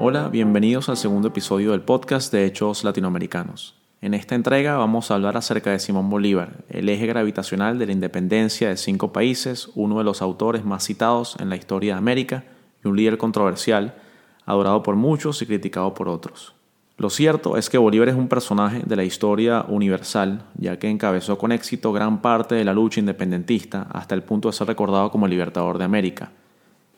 Hola, bienvenidos al segundo episodio del podcast de Hechos Latinoamericanos. En esta entrega vamos a hablar acerca de Simón Bolívar, el eje gravitacional de la independencia de cinco países, uno de los autores más citados en la historia de América y un líder controversial, adorado por muchos y criticado por otros. Lo cierto es que Bolívar es un personaje de la historia universal, ya que encabezó con éxito gran parte de la lucha independentista hasta el punto de ser recordado como el libertador de América.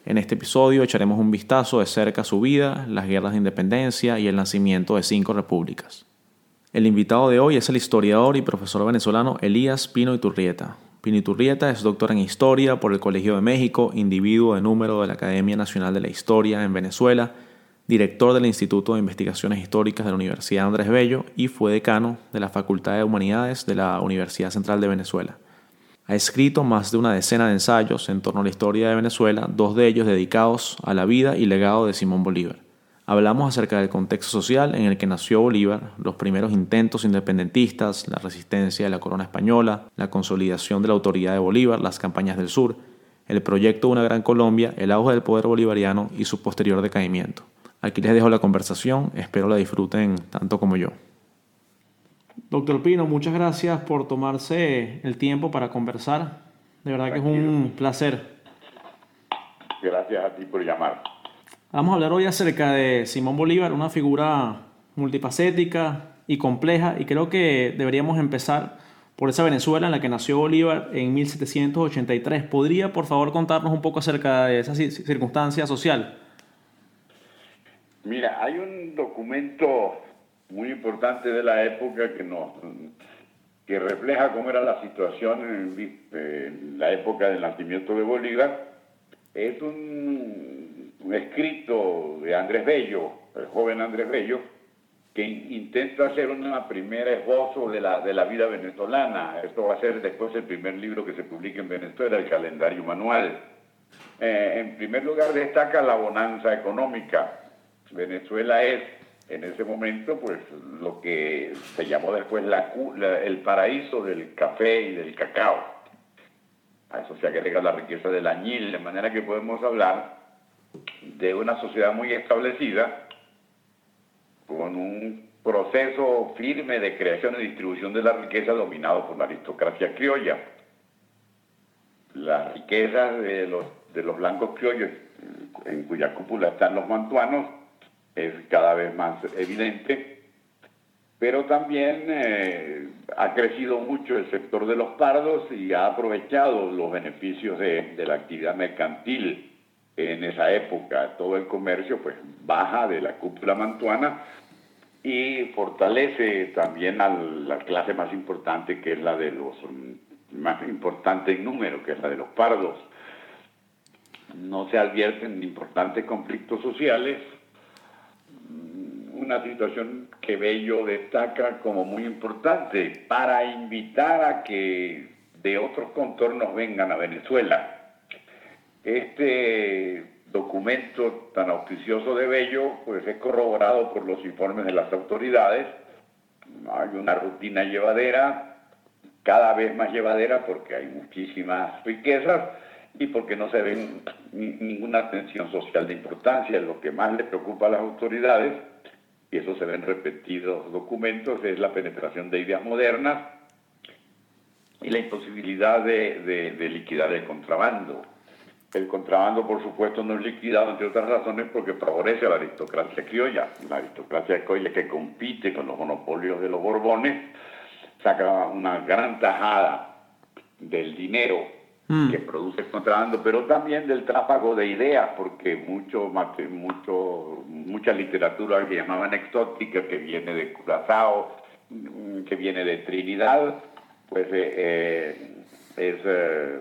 En este episodio echaremos un vistazo de cerca a su vida, las guerras de independencia y el nacimiento de cinco repúblicas. El invitado de hoy es el historiador y profesor venezolano Elías Pino Iturrieta. Pino Iturrieta es doctor en Historia por el Colegio de México, individuo de número de la Academia Nacional de la Historia en Venezuela, director del Instituto de Investigaciones Históricas de la Universidad Andrés Bello y fue decano de la Facultad de Humanidades de la Universidad Central de Venezuela. Ha escrito más de una decena de ensayos en torno a la historia de Venezuela, dos de ellos dedicados a la vida y legado de Simón Bolívar. Hablamos acerca del contexto social en el que nació Bolívar, los primeros intentos independentistas, la resistencia de la corona española, la consolidación de la autoridad de Bolívar, las campañas del sur, el proyecto de una gran Colombia, el auge del poder bolivariano y su posterior decaimiento. Aquí les dejo la conversación, espero la disfruten tanto como yo. Doctor Pino, muchas gracias por tomarse el tiempo para conversar. De verdad que es un placer. Gracias a ti por llamar. Vamos a hablar hoy acerca de Simón Bolívar, una figura multifacética y compleja, y creo que deberíamos empezar por esa Venezuela en la que nació Bolívar en 1783. ¿Podría, por favor, contarnos un poco acerca de esa circunstancia social? Mira, hay un documento muy importante de la época que nos que refleja cómo era la situación en, la época del nacimiento de Bolívar. Es un, escrito de Andrés Bello, el joven Andrés Bello, que intenta hacer una primera esbozo de la, de la vida venezolana. Esto va a ser después el primer libro que se publica en Venezuela, el calendario manual. Eh, en primer lugar destaca la bonanza económica Venezuela es en ese momento pues lo que se llamó después el paraíso del café y del cacao. A eso se agrega la riqueza del añil, de manera que podemos hablar de una sociedad muy establecida con un proceso firme de creación y distribución de la riqueza dominado por la aristocracia criolla. Las riquezas de los, de los blancos criollos, en cuya cúpula están los mantuanos, es cada vez más evidente, pero también eh, ha crecido mucho el sector de los pardos y ha aprovechado los beneficios de, la actividad mercantil en esa época. Todo el comercio pues baja de la cúpula mantuana y fortalece también a la clase más importante que es la de los más importante en número, que es la de los pardos. No se advierten importantes conflictos sociales, una situación que Bello destaca como muy importante para invitar a que de otros contornos vengan a Venezuela. Este documento tan auspicioso de Bello pues es corroborado por los informes de las autoridades. Hay una rutina llevadera, cada vez más llevadera porque hay muchísimas riquezas y porque no se ve ninguna tensión social de importancia. Lo que más le preocupa a las autoridades y eso se ve en repetidos documentos, es la penetración de ideas modernas y la imposibilidad de, liquidar el contrabando. El contrabando, por supuesto, no es liquidado, entre otras razones, porque favorece a la aristocracia criolla. La aristocracia criolla que compite con los monopolios de los Borbones, saca una gran tajada del dinero Mm. que produce el contrabando, pero también del tráfago de ideas, porque mucho, mucho, mucha literatura que llamaban exótica, que viene de Curazao, mm, que viene de Trinidad, pues eh, eh, es eh,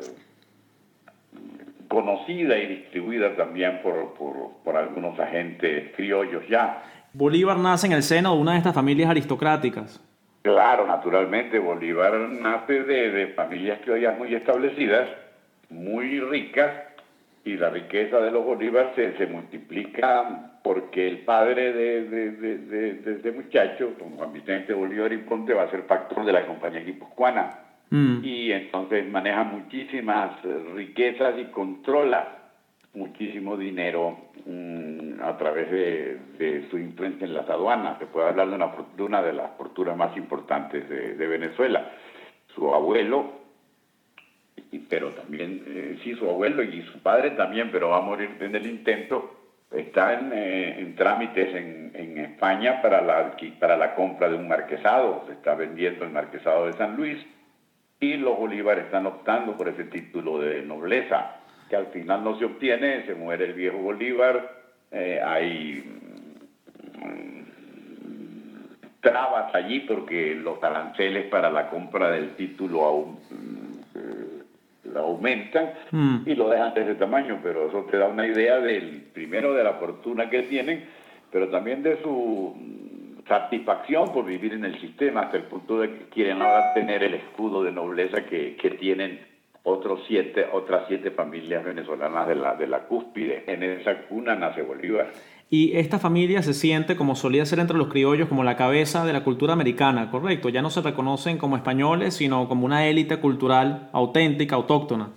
conocida y distribuida también por, por, algunos agentes criollos ya. Bolívar nace en el seno de una de estas familias aristocráticas. Claro, naturalmente, Bolívar nace de, familias criollas muy establecidas, muy ricas, y la riqueza de los Bolívar se, multiplica porque el padre de, de, este muchacho, Juan Vicente Bolívar y Ponte, va a ser factor de la compañía guipuzcoana. Mm. Y entonces maneja muchísimas riquezas y controla muchísimo dinero mm, a través de, su influencia en las aduanas. Se puede hablar de una, fortuna de las fortunas más importantes de, Venezuela. Su abuelo, pero también, eh, sí, su abuelo y su padre también, pero va a morir en el intento, está en, eh, trámites en, en, España para la, para la compra de un marquesado. Se está vendiendo el marquesado de San Luis y los Bolívares están optando por ese título de nobleza que al final no se obtiene, se muere el viejo Bolívar, eh, hay mm, trabas allí porque los aranceles para la compra del título aún mm, aumentan mm. y lo dejan de ese tamaño, pero eso te da una idea del primero de la fortuna que tienen, pero también de su satisfacción por vivir en el sistema hasta el punto de que quieren ahora tener el escudo de nobleza que, que tienen otros siete, otras siete familias venezolanas de la, de la cúspide. En esa cuna nace Bolívar. Y esta familia se siente, como solía ser entre los criollos, como la cabeza de la cultura americana, ¿correcto? Ya no se reconocen como españoles, sino como una élite cultural auténtica, autóctona.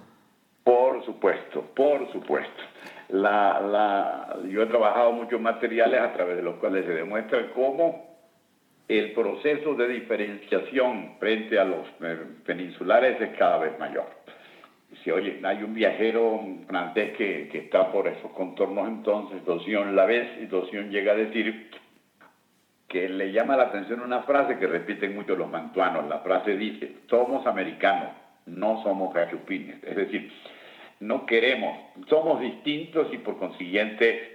Por supuesto, por supuesto. La, la, yo he trabajado muchos materiales a través de los cuales se demuestra cómo el proceso de diferenciación frente a los eh, peninsulares es cada vez mayor si oye, hay un viajero francés que, está por esos contornos entonces, Doción la vez, y Doción llega a decir que le llama la atención una frase que repiten mucho los mantuanos. La frase dice, somos americanos, no somos cachupines. Es decir, no queremos, somos distintos y por consiguiente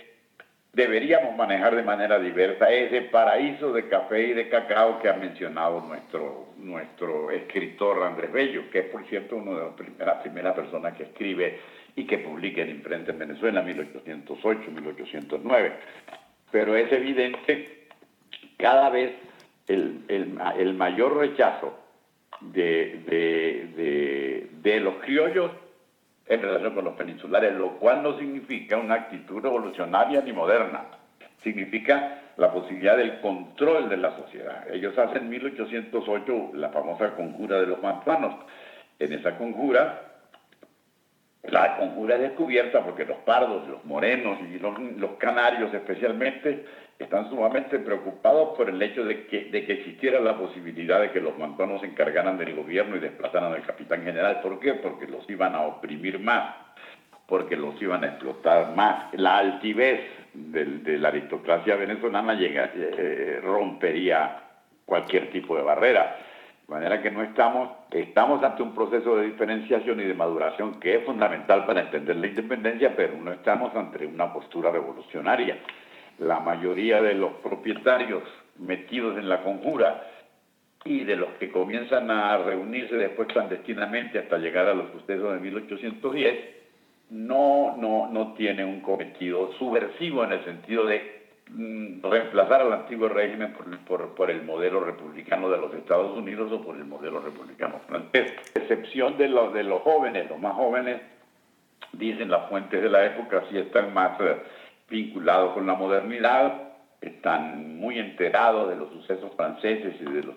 deberíamos manejar de manera diversa ese paraíso de café y de cacao que ha mencionado nuestro, nuestro escritor Andrés Bello, que es por cierto una de las primeras, personas que escribe y que publica en imprenta en Venezuela, 1808, 1809. Pero es evidente cada vez el, el, mayor rechazo de, de, de los criollos en relación con los peninsulares, lo cual no significa una actitud revolucionaria ni moderna, significa la posibilidad del control de la sociedad. Ellos hacen en 1808 la famosa conjura de los manzanos. En esa conjura, la conjura es descubierta porque los pardos, los morenos y los canarios especialmente están sumamente preocupados por el hecho de que, de que existiera la posibilidad de que los mantuanos se encargaran del gobierno y desplazaran al capitán general. ¿Por qué? Porque los iban a oprimir más, porque los iban a explotar más. La altivez de la aristocracia venezolana llega, eh, rompería cualquier tipo de barrera. De manera que no estamos, estamos ante un proceso de diferenciación y de maduración que es fundamental para entender la independencia, pero no estamos ante una postura revolucionaria. La mayoría de los propietarios metidos en la conjura y de los que comienzan a reunirse después clandestinamente hasta llegar a los sucesos de 1810, no, no, no tiene un cometido subversivo en el sentido de reemplazar al antiguo régimen por, por, el modelo republicano de los Estados Unidos o por el modelo republicano francés. Excepción de los, de los jóvenes, los más jóvenes, dicen las fuentes de la época, sí están más... Eh, vinculados con la modernidad, están muy enterados de los sucesos franceses y de los,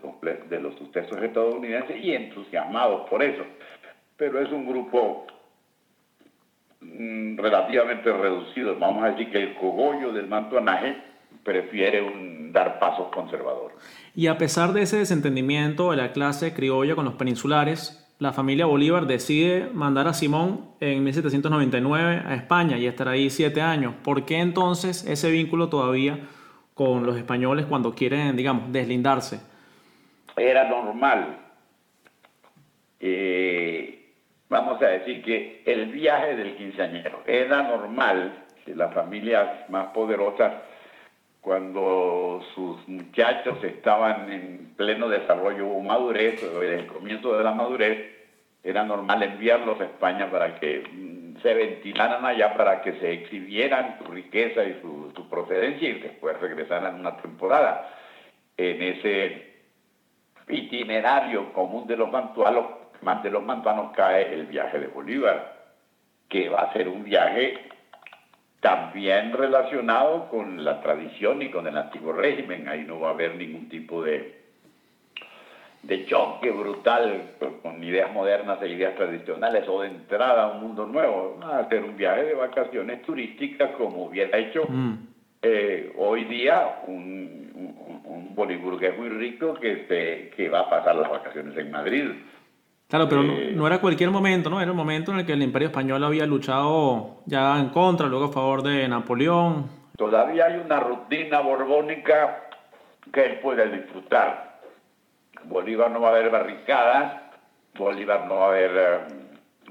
de los sucesos estadounidenses y entusiasmados por eso. Pero es un grupo mm, relativamente reducido. Vamos a decir que el cogollo del mantonaje prefiere un, dar pasos conservadores. Y a pesar de ese desentendimiento de la clase criolla con los peninsulares, la familia Bolívar decide mandar a Simón en 1799 a España y estar ahí siete años. ¿Por qué entonces ese vínculo todavía con los españoles cuando quieren, digamos, deslindarse? Era normal. Eh, vamos a decir que el viaje del quinceañero era normal que las familias más poderosas cuando sus muchachos estaban en pleno desarrollo o madurez, o en el comienzo de la madurez, era normal enviarlos a España para que mm, se ventilaran allá, para que se exhibieran su riqueza y su, procedencia y después regresaran una temporada. En ese itinerario común de los mantuanos, de los mantuanos cae el viaje de Bolívar, que va a ser un viaje también relacionado con la tradición y con el antiguo régimen. Ahí no va a haber ningún tipo de, de choque brutal con ideas modernas e ideas tradicionales o de entrada a un mundo nuevo, a hacer un viaje de vacaciones turísticas como hubiera hecho mm. eh, hoy día un, un, un, boliburgués muy rico que, se, que va a pasar las vacaciones en Madrid. Claro, pero no, eh, no, era cualquier momento, ¿no? Era el momento en el que el Imperio Español había luchado ya en contra, luego a favor de Napoleón. Todavía hay una rutina borbónica que él puede disfrutar Bolívar no va a haber barricadas, Bolívar no va a haber eh,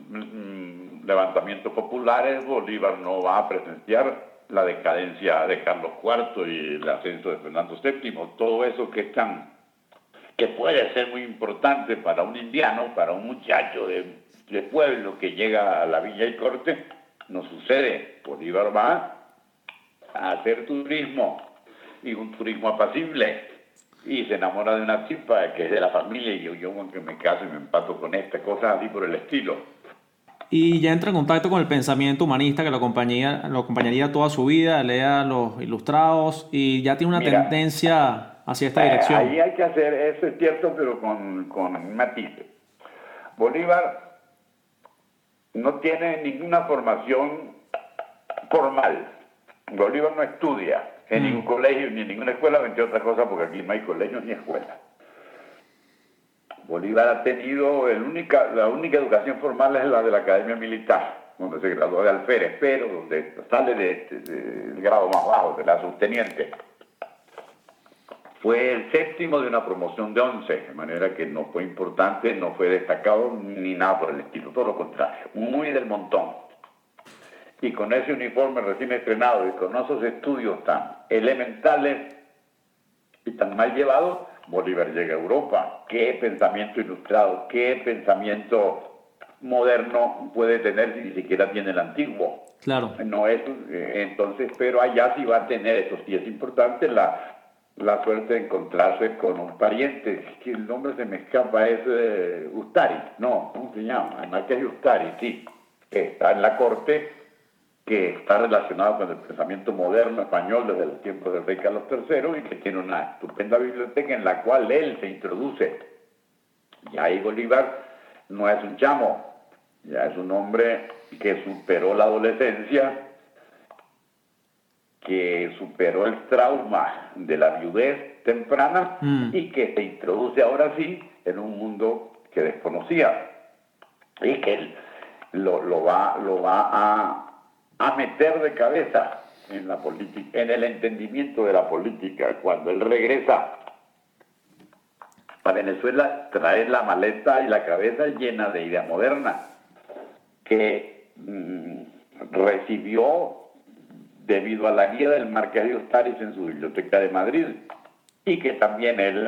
mm, levantamientos populares, Bolívar no va a presenciar la decadencia de Carlos IV y el ascenso de Fernando VII, todo eso que es tan, que puede ser muy importante para un indiano, para un muchacho de, de pueblo que llega a la villa y corte, no sucede. Bolívar va a hacer turismo y un turismo apacible y se enamora de una tipa que es de la familia y yo, yo que me caso y me empato con esta, cosa así por el estilo. Y ya entra en contacto con el pensamiento humanista que lo acompañaría, lo acompañaría toda su vida, lea los ilustrados y ya tiene una tendencia hacia esta dirección. ahí hay que hacer, eso es cierto, pero con, con matiz. Bolívar no tiene ninguna formación formal. Bolívar no estudia en ningún mm. colegio ni en ninguna escuela, entre otras cosas, porque aquí no hay colegios ni escuelas. Bolívar ha tenido, el única, la única educación formal es la de la Academia Militar, donde se graduó de alférez, pero donde sale del grado más bajo, de la subteniente. Fue el séptimo de una promoción de once, de manera que no fue importante, no fue destacado ni nada por el estilo, todo lo contrario, muy del montón y con ese uniforme recién estrenado y con esos estudios tan elementales y tan mal llevados, Bolívar llega a Europa. ¿Qué pensamiento ilustrado, qué pensamiento moderno puede tener si ni siquiera tiene el antiguo? Claro. No es, eh, entonces, pero allá sí va a tener, eso sí es importante, la, la suerte de encontrarse con un pariente, que el nombre se me escapa, es eh, Ustari, no, ¿cómo se llama? El marqués Ustari, sí, que está en la corte que está relacionado con el pensamiento moderno español desde los tiempos del rey Carlos III y que tiene una estupenda biblioteca en la cual él se introduce. Y ahí Bolívar no es un chamo, ya es un hombre que superó la adolescencia, que superó el trauma de la viudez temprana mm. y que se introduce ahora sí en un mundo que desconocía y que él lo, lo, va, lo va a a meter de cabeza en la política, en el entendimiento de la política. Cuando él regresa a Venezuela, trae la maleta y la cabeza llena de idea moderna que mm, recibió debido a la guía del Marqués de Ostaris en su biblioteca de Madrid y que también él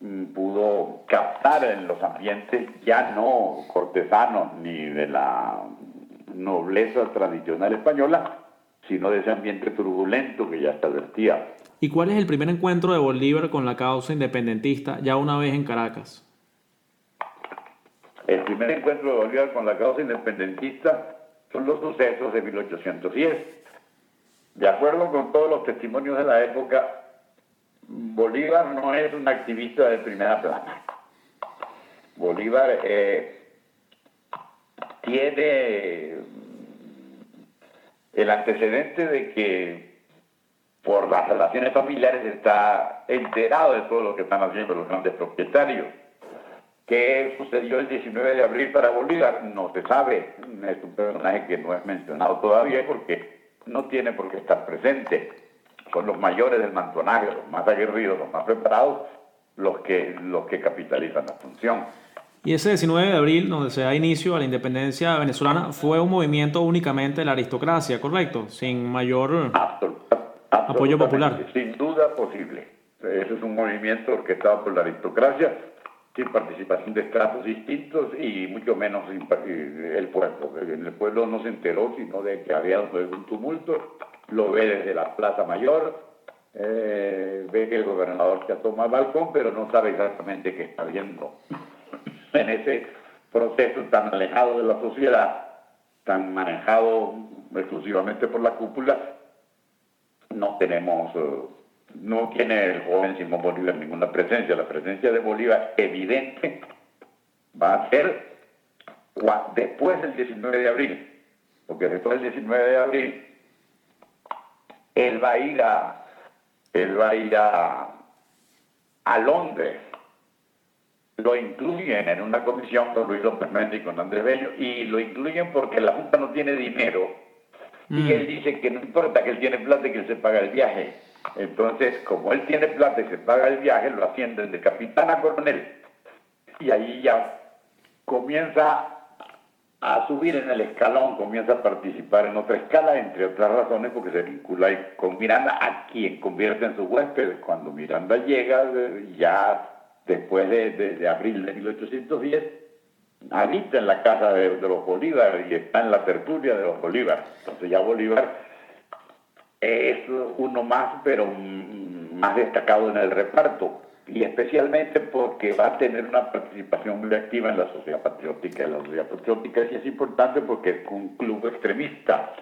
mm, pudo captar en los ambientes ya no cortesanos ni de la nobleza tradicional española, sino de ese ambiente turbulento que ya se advertía. ¿Y cuál es el primer encuentro de Bolívar con la causa independentista ya una vez en Caracas? El primer encuentro de Bolívar con la causa independentista son los sucesos de 1810. De acuerdo con todos los testimonios de la época, Bolívar no es un activista de primera plana. Bolívar eh, tiene el antecedente de que por las relaciones familiares está enterado de todo lo que están haciendo los grandes propietarios. ¿Qué sucedió el 19 de abril para Bolívar? No se sabe. Es un personaje que no es mencionado todavía porque no tiene por qué estar presente. Son los mayores del mantonaje, los más aguerridos, los más preparados, los que, los que capitalizan la función. Y ese 19 de abril, donde se da inicio a la independencia venezolana, fue un movimiento únicamente de la aristocracia, ¿correcto? Sin mayor apoyo popular. Sin duda posible. Ese es un movimiento orquestado por la aristocracia, sin participación de estratos distintos y mucho menos el pueblo. El pueblo no se enteró sino de que había un tumulto, lo ve desde la Plaza Mayor, eh, ve que el gobernador se toma el balcón, pero no sabe exactamente qué está viendo en ese proceso tan alejado de la sociedad, tan manejado exclusivamente por la cúpula, no tenemos eh, no tiene el joven Simón Bolívar ninguna presencia. La presencia de Bolívar evidente va a ser después del 19 de abril, porque después del 19 de abril él va a ir a, él va a, ir a, a Londres. Lo incluyen en una comisión con Luis López Méndez y con Andrés Bello, y lo incluyen porque la Junta no tiene dinero. Y mm. él dice que no importa que él tiene plata y que él se paga el viaje. Entonces, como él tiene plata y se paga el viaje, lo ascienden de capitán a coronel. Y ahí ya comienza a subir en el escalón, comienza a participar en otra escala, entre otras razones porque se vincula con Miranda, a quien convierte en su huésped. Cuando Miranda llega, ya después de, abril de 1810, habita en la casa de, los Bolívar y está en la tertulia de los Bolívar. Entonces ya Bolívar es uno más, pero más destacado en el reparto y especialmente porque va a tener una participación muy activa en la sociedad patriótica. La sociedad patriótica sí es importante porque es un club extremista,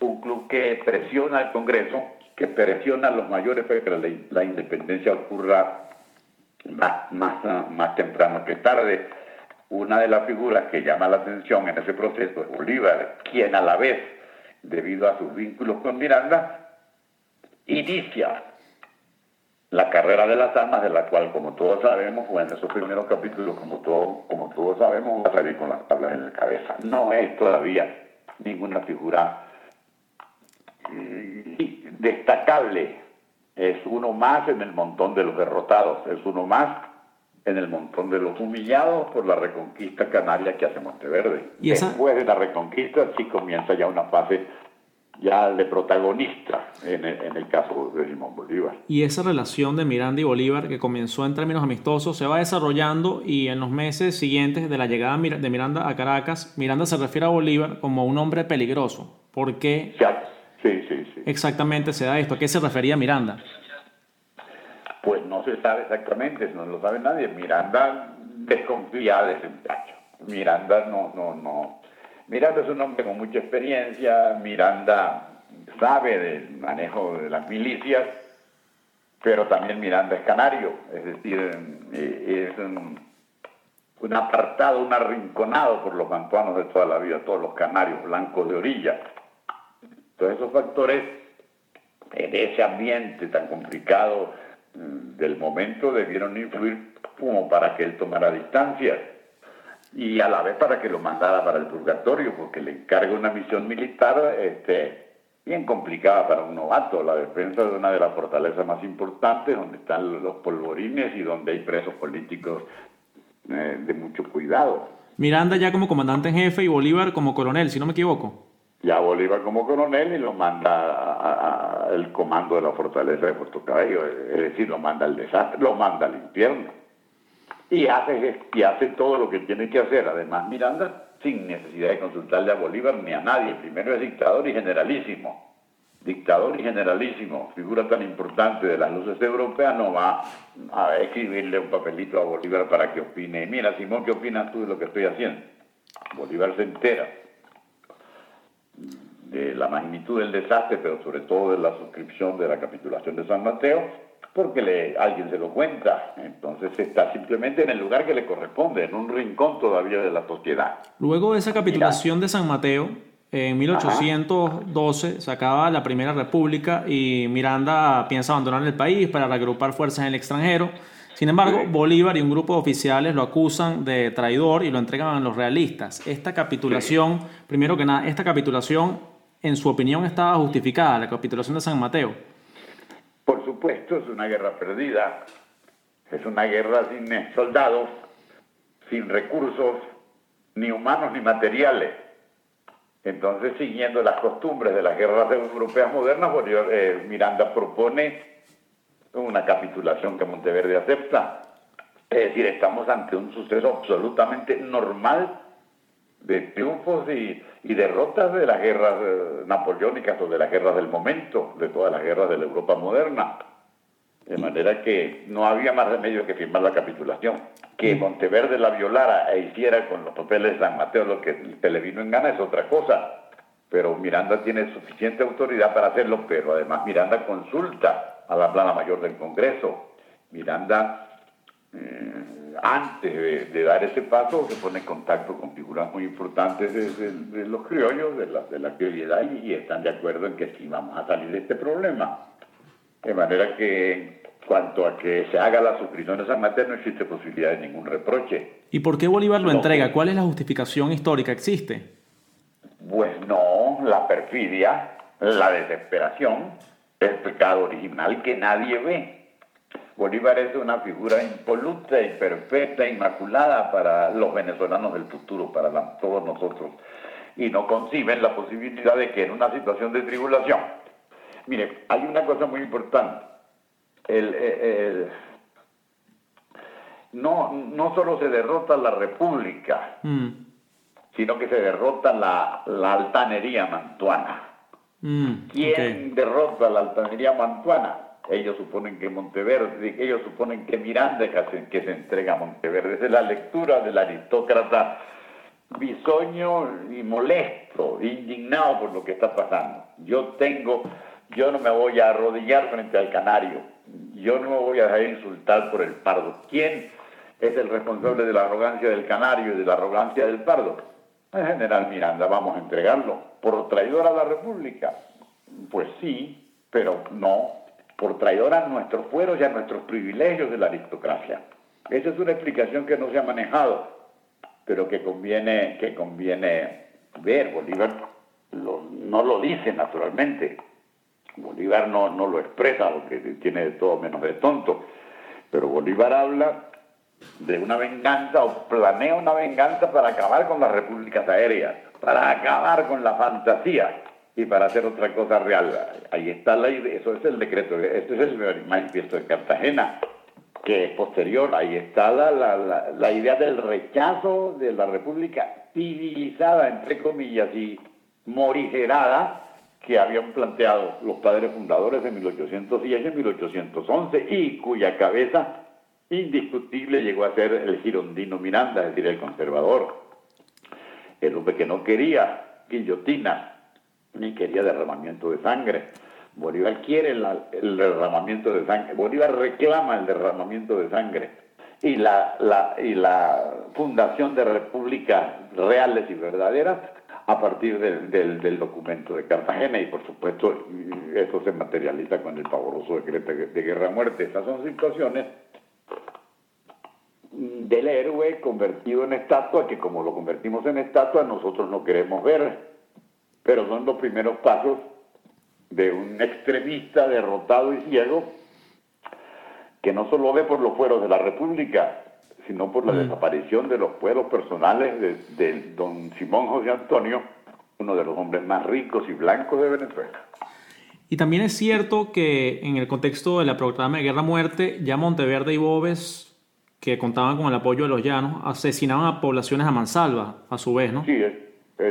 un club que presiona al Congreso, que presiona a los mayores para que la, independencia ocurra más, más, más temprano que tarde. Una de las figuras que llama la atención en ese proceso es Bolívar, quien a la vez, debido a sus vínculos con Miranda, inicia la carrera de las armas, de la cual, como todos sabemos, o en esos primeros capítulos, como, todo, como todos sabemos, va a salir con las tablas en la cabeza. No es todavía ninguna figura eh, destacable. Es uno más en el montón de los derrotados, es uno más en el montón de los humillados por la reconquista canaria que hace Monteverde. ¿Y Después de la reconquista sí comienza ya una fase ya de protagonista en el, caso de Simón Bolívar. Y esa relación de Miranda y Bolívar que comenzó en términos amistosos se va desarrollando y en los meses siguientes de la llegada de Miranda a Caracas, Miranda se refiere a Bolívar como un hombre peligroso. ¿Por qué sí, sí, sí. exactamente se da esto? ¿A qué se refería Miranda? Pues no se sabe exactamente, no lo sabe nadie. Miranda desconfía de ese muchacho. Miranda no, no, no, Miranda es un hombre con mucha experiencia, Miranda sabe del manejo de las milicias, pero también Miranda es canario, es decir, eh, es un, apartado, un arrinconado por los mantuanos de toda la vida, todos los canarios blancos de orilla. Todos esos factores en ese ambiente tan complicado del momento debieron influir como para que él tomara distancia y a la vez para que lo mandara para el purgatorio, porque le encarga una misión militar este, bien complicada para un novato, la defensa de una de las fortalezas más importantes, donde están los polvorines y donde hay presos políticos eh, de mucho cuidado. Miranda ya como comandante en jefe y Bolívar como coronel, si no me equivoco. Ya Bolívar como coronel y lo manda al comando de la fortaleza de Puerto Cabello, es decir, lo manda al desastre, lo manda al infierno y hace, y hace todo lo que tiene que hacer. Además, Miranda, sin necesidad de consultarle a Bolívar ni a nadie. Primero es dictador y generalísimo. Dictador y generalísimo, figura tan importante de las luces europeas, no va a escribirle un papelito a Bolívar para que opine. Mira, Simón, ¿qué opinas tú de lo que estoy haciendo? Bolívar se entera de la magnitud del desastre, pero sobre todo de la suscripción de la capitulación de San Mateo, porque le, alguien se lo cuenta. Entonces está simplemente en el lugar que le corresponde, en un rincón todavía de la sociedad. Luego de esa capitulación de San Mateo, en 1812 se acaba la Primera República y Miranda piensa abandonar el país para reagrupar fuerzas en el extranjero. Sin embargo, Bolívar y un grupo de oficiales lo acusan de traidor y lo entregan a los realistas. Esta capitulación, primero que nada, esta capitulación, en su opinión, estaba justificada, la capitulación de San Mateo. Por supuesto, es una guerra perdida, es una guerra sin soldados, sin recursos, ni humanos ni materiales. Entonces, siguiendo las costumbres de las guerras europeas modernas, eh, Miranda propone una capitulación que Monteverde acepta. Es decir, estamos ante un suceso absolutamente normal de triunfos y, derrotas de las guerras eh, napoleónicas o de las guerras del momento, de todas las guerras de la Europa moderna. De manera que no había más remedio que firmar la capitulación. Que Monteverde la violara e hiciera con los papeles de San Mateo lo que se le vino en gana es otra cosa. Pero Miranda tiene suficiente autoridad para hacerlo, pero además Miranda consulta a la plana mayor del Congreso. Miranda, eh, antes de, dar ese paso, se pone en contacto con figuras muy importantes de, los criollos, de la, de la criolidad, y, están de acuerdo en que sí vamos a salir de este problema. De manera que, cuanto a que se haga la suscripción de San Mateo, no existe posibilidad de ningún reproche. ¿Y por qué Bolívar lo entrega? ¿Cuál es la justificación histórica? ¿Existe? Pues no, la perfidia, la desesperación, el pecado original que nadie ve. Bolívar es una figura impoluta y perfecta, inmaculada para los venezolanos del futuro, para todos nosotros. Y no conciben la posibilidad de que en una situación de tribulación, mire, hay una cosa muy importante. no, no solo se derrota la república, mm. sino que se derrota la, altanería mantuana. Mm, ¿Quién derrota la altanería mantuana? Ellos suponen que Monteverde, ellos suponen que Miranda que se entrega a Monteverde. Esa es la lectura del aristócrata bisoño y molesto, indignado por lo que está pasando. Yo tengo, yo no me voy a arrodillar frente al canario, yo no me voy a dejar insultar por el pardo. ¿Quién es el responsable de la arrogancia del canario y de la arrogancia del pardo? El general Miranda, vamos a entregarlo. ¿Por traidor a la República? Pues sí, pero no por traidor a nuestros fueros y a nuestros privilegios de la aristocracia. Esa es una explicación que no se ha manejado, pero que conviene, que conviene ver. Bolívar no lo dice naturalmente. Bolívar no, no lo expresa, porque tiene de todo menos de tonto. Pero Bolívar habla de una venganza o planea una venganza para acabar con las repúblicas aéreas, para acabar con la fantasía y para hacer otra cosa real. Ahí está la idea, eso es el decreto, este es el manifiesto de Cartagena, que es posterior, ahí está la, la, la, idea del rechazo de la República civilizada, entre comillas, y morigerada, que habían planteado los padres fundadores en 1810 y 1811, y cuya cabeza indiscutible llegó a ser el girondino Miranda, es decir, el conservador, el hombre que no quería guillotina, ni quería derramamiento de sangre. Bolívar quiere el derramamiento de sangre, Bolívar reclama el derramamiento de sangre y la, fundación de repúblicas reales y verdaderas a partir del, documento de Cartagena y por supuesto eso se materializa con el pavoroso decreto de guerra-muerte. Esas son situaciones del héroe convertido en estatua que como lo convertimos en estatua nosotros no queremos ver pero son los primeros pasos de un extremista derrotado y ciego que no solo ve por los fueros de la República, sino por la mm. desaparición de los fueros personales de, don Simón José Antonio, uno de los hombres más ricos y blancos de Venezuela. Y también es cierto que en el contexto de la proclama de guerra-muerte, ya Monteverde y Boves, que contaban con el apoyo de los llanos, asesinaban a poblaciones a mansalva, a su vez, ¿no? Sí, es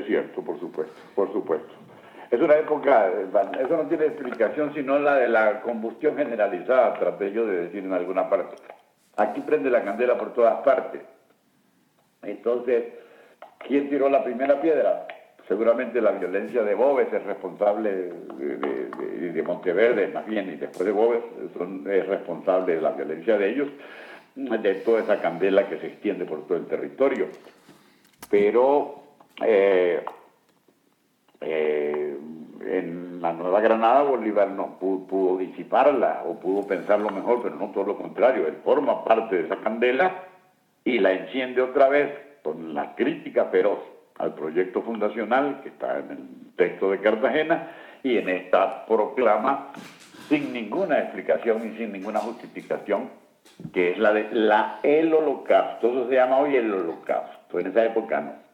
cierto, por supuesto, por supuesto. Es una época, eso no tiene explicación sino la de la combustión generalizada, traté yo de decir en alguna parte. Aquí prende la candela por todas partes. Entonces, ¿quién tiró la primera piedra? Seguramente la violencia de Boves es responsable de, de, Monteverde, más bien, y después de Boves son, es responsable de la violencia de ellos, de toda esa candela que se extiende por todo el territorio. Pero eh, eh, en la Nueva Granada Bolívar no pudo, disiparla o pudo pensarlo mejor, pero no todo lo contrario. Él forma parte de esa candela y la enciende otra vez con la crítica feroz al proyecto fundacional que está en el texto de Cartagena y en esta proclama sin ninguna explicación y sin ninguna justificación que es la de la el holocausto. Eso se llama hoy el holocausto. En esa época no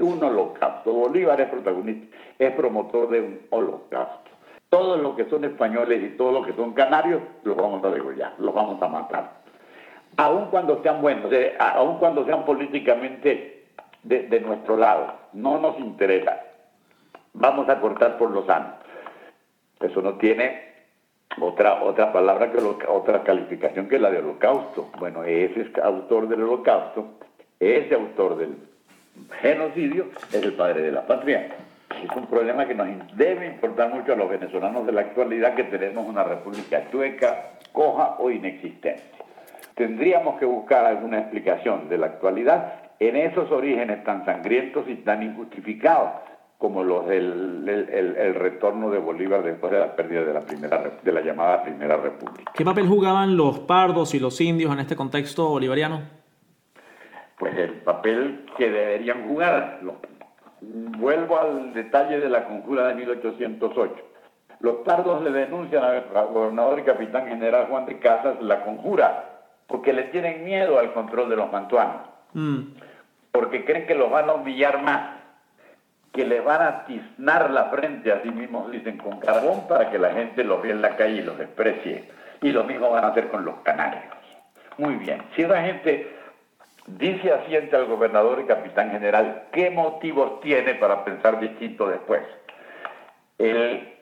un holocausto. Bolívar es protagonista, es promotor de un holocausto. Todos los que son españoles y todos los que son canarios los vamos a degollar, los vamos a matar. Aun cuando sean buenos, aun cuando sean políticamente de, nuestro lado, no nos interesa. Vamos a cortar por los años. Eso no tiene otra, otra palabra que otra calificación que la de holocausto. Bueno, ese autor del holocausto, ese autor del genocidio es el padre de la patria. es un problema que nos debe importar mucho a los venezolanos de la actualidad que tenemos una república chueca, coja o inexistente. Tendríamos que buscar alguna explicación de la actualidad en esos orígenes tan sangrientos y tan injustificados como los del el, retorno de Bolívar después de la pérdida de la primera de la llamada Primera República. ¿Qué papel jugaban los pardos y los indios en este contexto bolivariano? Pues el papel que deberían jugar. Vuelvo al detalle de la conjura de 1808. Los pardos le denuncian al gobernador y capitán general Juan de Casas la conjura porque le tienen miedo al control de los mantuanos, mm. porque creen que los van a humillar más, que les van a tiznar la frente, así mismo dicen, con carbón para que la gente los vea en la calle y los desprecie. Y lo mismo van a hacer con los canarios. Muy bien, si la gente dice asiente al gobernador y capitán general, ¿qué motivos tiene para pensar distinto después? El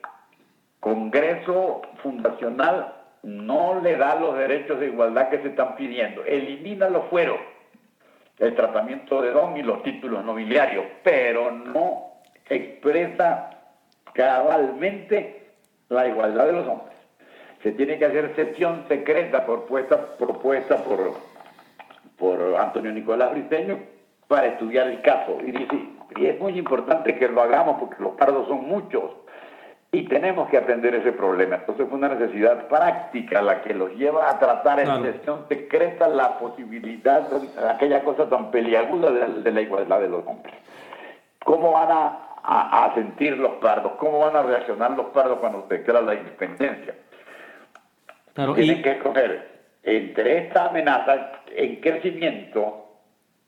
Congreso Fundacional no le da los derechos de igualdad que se están pidiendo. Elimina los fueros, el tratamiento de don y los títulos nobiliarios, pero no expresa cabalmente la igualdad de los hombres. Se tiene que hacer sesión secreta propuesta, propuesta por, por Antonio Nicolás Briceño para estudiar el caso. Y dice, y es muy importante que lo hagamos porque los pardos son muchos y tenemos que atender ese problema. Entonces fue una necesidad práctica la que los lleva a tratar en sesión secreta la posibilidad de aquella cosa tan peliaguda de, la igualdad de los hombres. ¿Cómo van a, sentir los pardos? ¿Cómo van a reaccionar los pardos cuando se declara la independencia? Tienen que escoger entre esta amenaza en crecimiento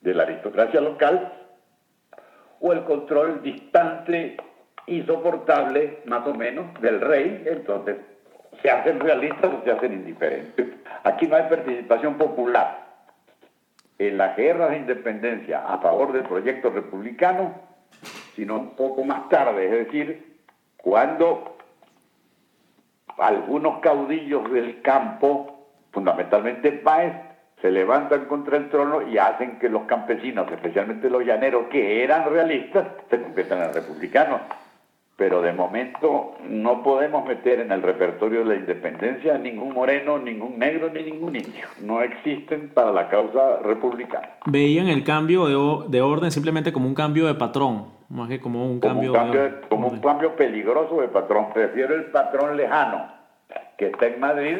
de la aristocracia local o el control distante insoportable, más o menos, del rey, entonces se hacen realistas o se hacen indiferentes. Aquí no hay participación popular. En la guerra de independencia a favor del proyecto republicano, sino un poco más tarde, es decir, cuando algunos caudillos del campo, fundamentalmente Páez, se levantan contra el trono y hacen que los campesinos, especialmente los llaneros, que eran realistas, se conviertan en republicanos pero de momento no podemos meter en el repertorio de la independencia ningún moreno, ningún negro ni ningún indio. No existen para la causa republicana. Veían el cambio de, orden simplemente como un cambio de patrón, más que como un cambio, de, como un cambio peligroso de patrón. Prefiero el patrón lejano que está en Madrid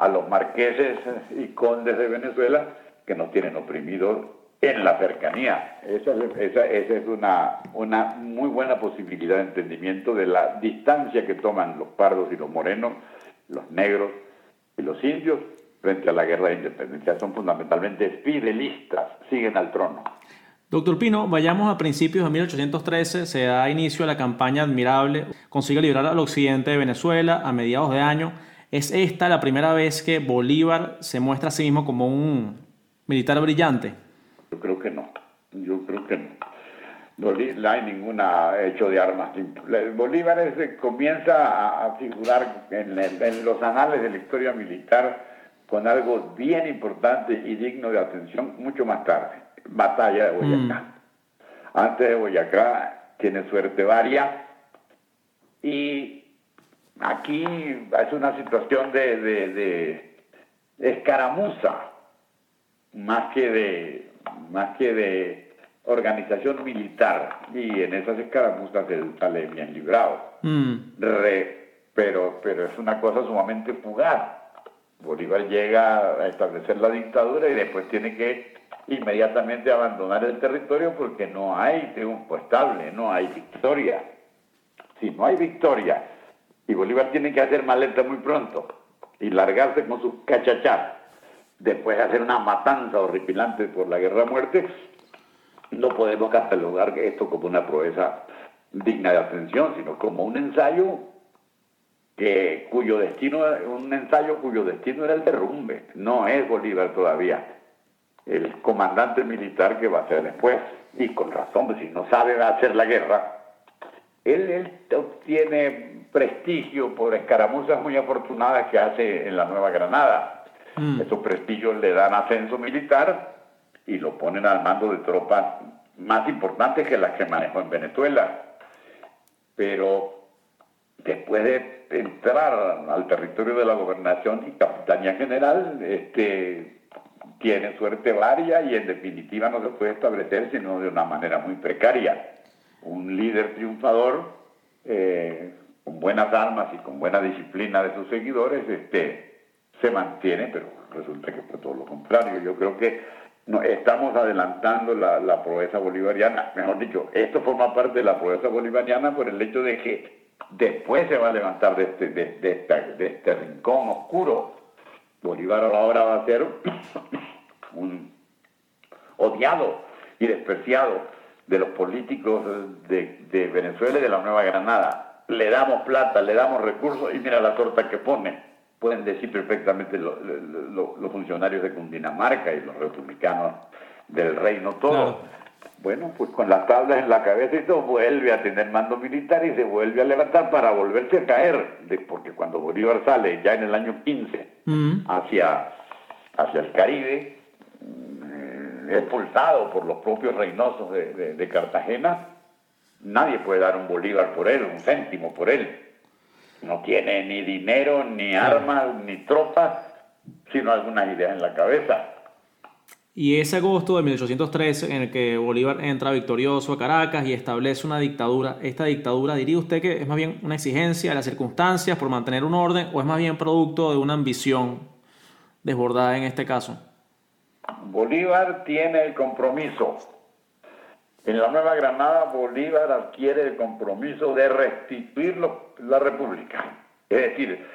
a los marqueses y condes de Venezuela que nos tienen oprimidos en la cercanía. Esa, es una, una muy buena posibilidad de entendimiento de la distancia que toman los pardos y los morenos, los negros y los indios frente a la guerra de independencia. Son fundamentalmente fidelistas, siguen al trono. Doctor Pino, vayamos a principios de 1813, se da inicio a la campaña admirable, consigue liberar al occidente de Venezuela a mediados de año. ¿Es esta la primera vez que Bolívar se muestra a sí mismo como un militar brillante? Yo creo que no. Yo creo que no. No hay ninguna hecho de armas. Bolívar comienza a, figurar en, los anales de la historia militar con algo bien importante y digno de atención mucho más tarde. Batalla de Boyacá. Mm. Antes de Boyacá tiene suerte varia y aquí es una situación de, de escaramuza más que de más que de organización militar y en esas escaramuzas él sale bien librado. Mm. pero, pero es una cosa sumamente fugaz. Bolívar llega a establecer la dictadura y después tiene que inmediatamente abandonar el territorio porque no hay triunfo estable, no hay victoria. Si no hay victoria y Bolívar tiene que hacer maleta muy pronto y largarse con sus cachachas después de hacer una matanza horripilante por la guerra muerte, no podemos catalogar esto como una proeza digna de atención, sino como un ensayo que, cuyo destino, un ensayo cuyo destino era el derrumbe. No es Bolívar todavía el comandante militar que va a ser después. Y con razón, si no sabe hacer la guerra, él, él obtiene prestigio por escaramuzas muy afortunadas que hace en la Nueva Granada Mm. Esos prestiggios le dan ascenso militar y lo ponen al mando de tropas más importantes que las que manejó en Venezuela. Pero después de entrar al territorio de la gobernación y capitanía general, este, tiene suerte varia y en definitiva no se puede establecer sino de una manera muy precaria. Un líder triunfador, eh, con buenas armas y con buena disciplina de sus seguidores, este, se mantiene, pero resulta que fue todo lo contrario. Yo creo que no, estamos adelantando la, la proeza bolivariana, mejor dicho, esto forma parte de la proeza bolivariana por el hecho de que después se va a levantar de este, de, de este rincón oscuro. Bolívar ahora va a ser un odiado y despreciado de los políticos de, de Venezuela y de la Nueva Granada. Le damos plata, le damos recursos y mira la torta que pone pueden decir perfectamente los funcionarios de Cundinamarca y los republicanos del reino todo. Bueno, pues con las tablas en la cabeza y todo, vuelve a tener mando militar y se vuelve a levantar para volverse a caer, de, porque cuando Bolívar sale ya en el año 15 mm. hacia, hacia el Caribe, expulsado por los propios reinosos de, de Cartagena, nadie puede dar un Bolívar por él, un céntimo por él no tiene ni dinero, ni armas, ni tropas, sino algunas ideas en la cabeza. Y ese agosto de 1813 en el que Bolívar entra victorioso a Caracas y establece una dictadura, ¿esta dictadura diría usted que es más bien una exigencia de las circunstancias por mantener un orden o es más bien producto de una ambición desbordada en este caso? Bolívar tiene el compromiso. En la Nueva Granada, Bolívar adquiere el compromiso de restituir la República, es decir,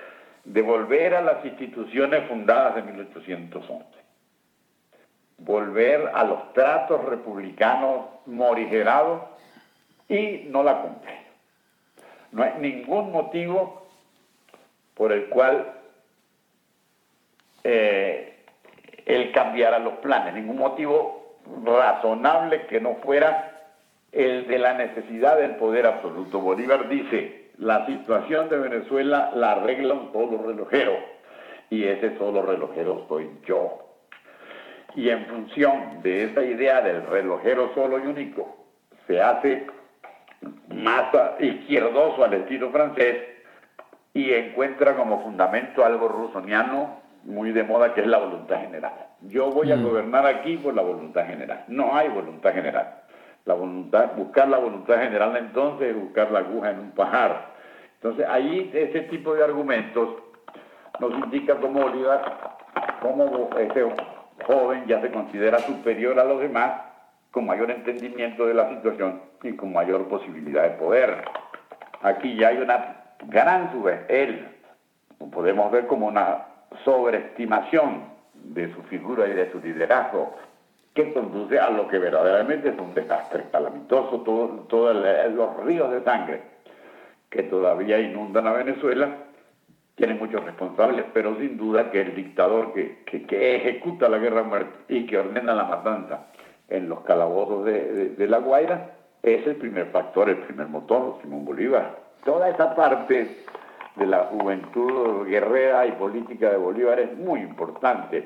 de volver a las instituciones fundadas en 1811, volver a los tratos republicanos morigerados y no la cumple. No hay ningún motivo por el cual eh, él cambiara los planes, ningún motivo razonable que no fuera el de la necesidad del poder absoluto. Bolívar dice, la situación de Venezuela la arregla un solo relojero y ese solo relojero soy yo. Y en función de esa idea del relojero solo y único, se hace más izquierdoso al estilo francés y encuentra como fundamento algo rusoniano muy de moda que es la voluntad general. Yo voy a mm. gobernar aquí por la voluntad general. No hay voluntad general. La voluntad, buscar la voluntad general entonces es buscar la aguja en un pajar. Entonces ahí ese tipo de argumentos nos indica cómo Bolívar, cómo ese joven ya se considera superior a los demás, con mayor entendimiento de la situación y con mayor posibilidad de poder. Aquí ya hay una gran sube, él, podemos ver como una sobreestimación de su figura y de su liderazgo, que conduce a lo que verdaderamente es un desastre calamitoso, todos todo los ríos de sangre que todavía inundan a Venezuela, tienen muchos responsables, pero sin duda que el dictador que, que, ejecuta la guerra muerte y que ordena la matanza en los calabozos de, de La Guaira es el primer factor, el primer motor, Simón Bolívar. Toda esa parte de la juventud guerrera y política de Bolívar es muy importante.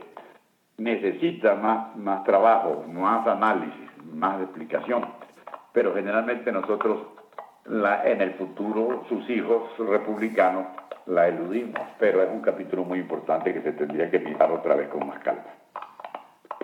Necesita más, más trabajo, más análisis, más explicación. Pero generalmente nosotros la, en el futuro, sus hijos republicanos, la eludimos. Pero es un capítulo muy importante que se tendría que mirar otra vez con más calma.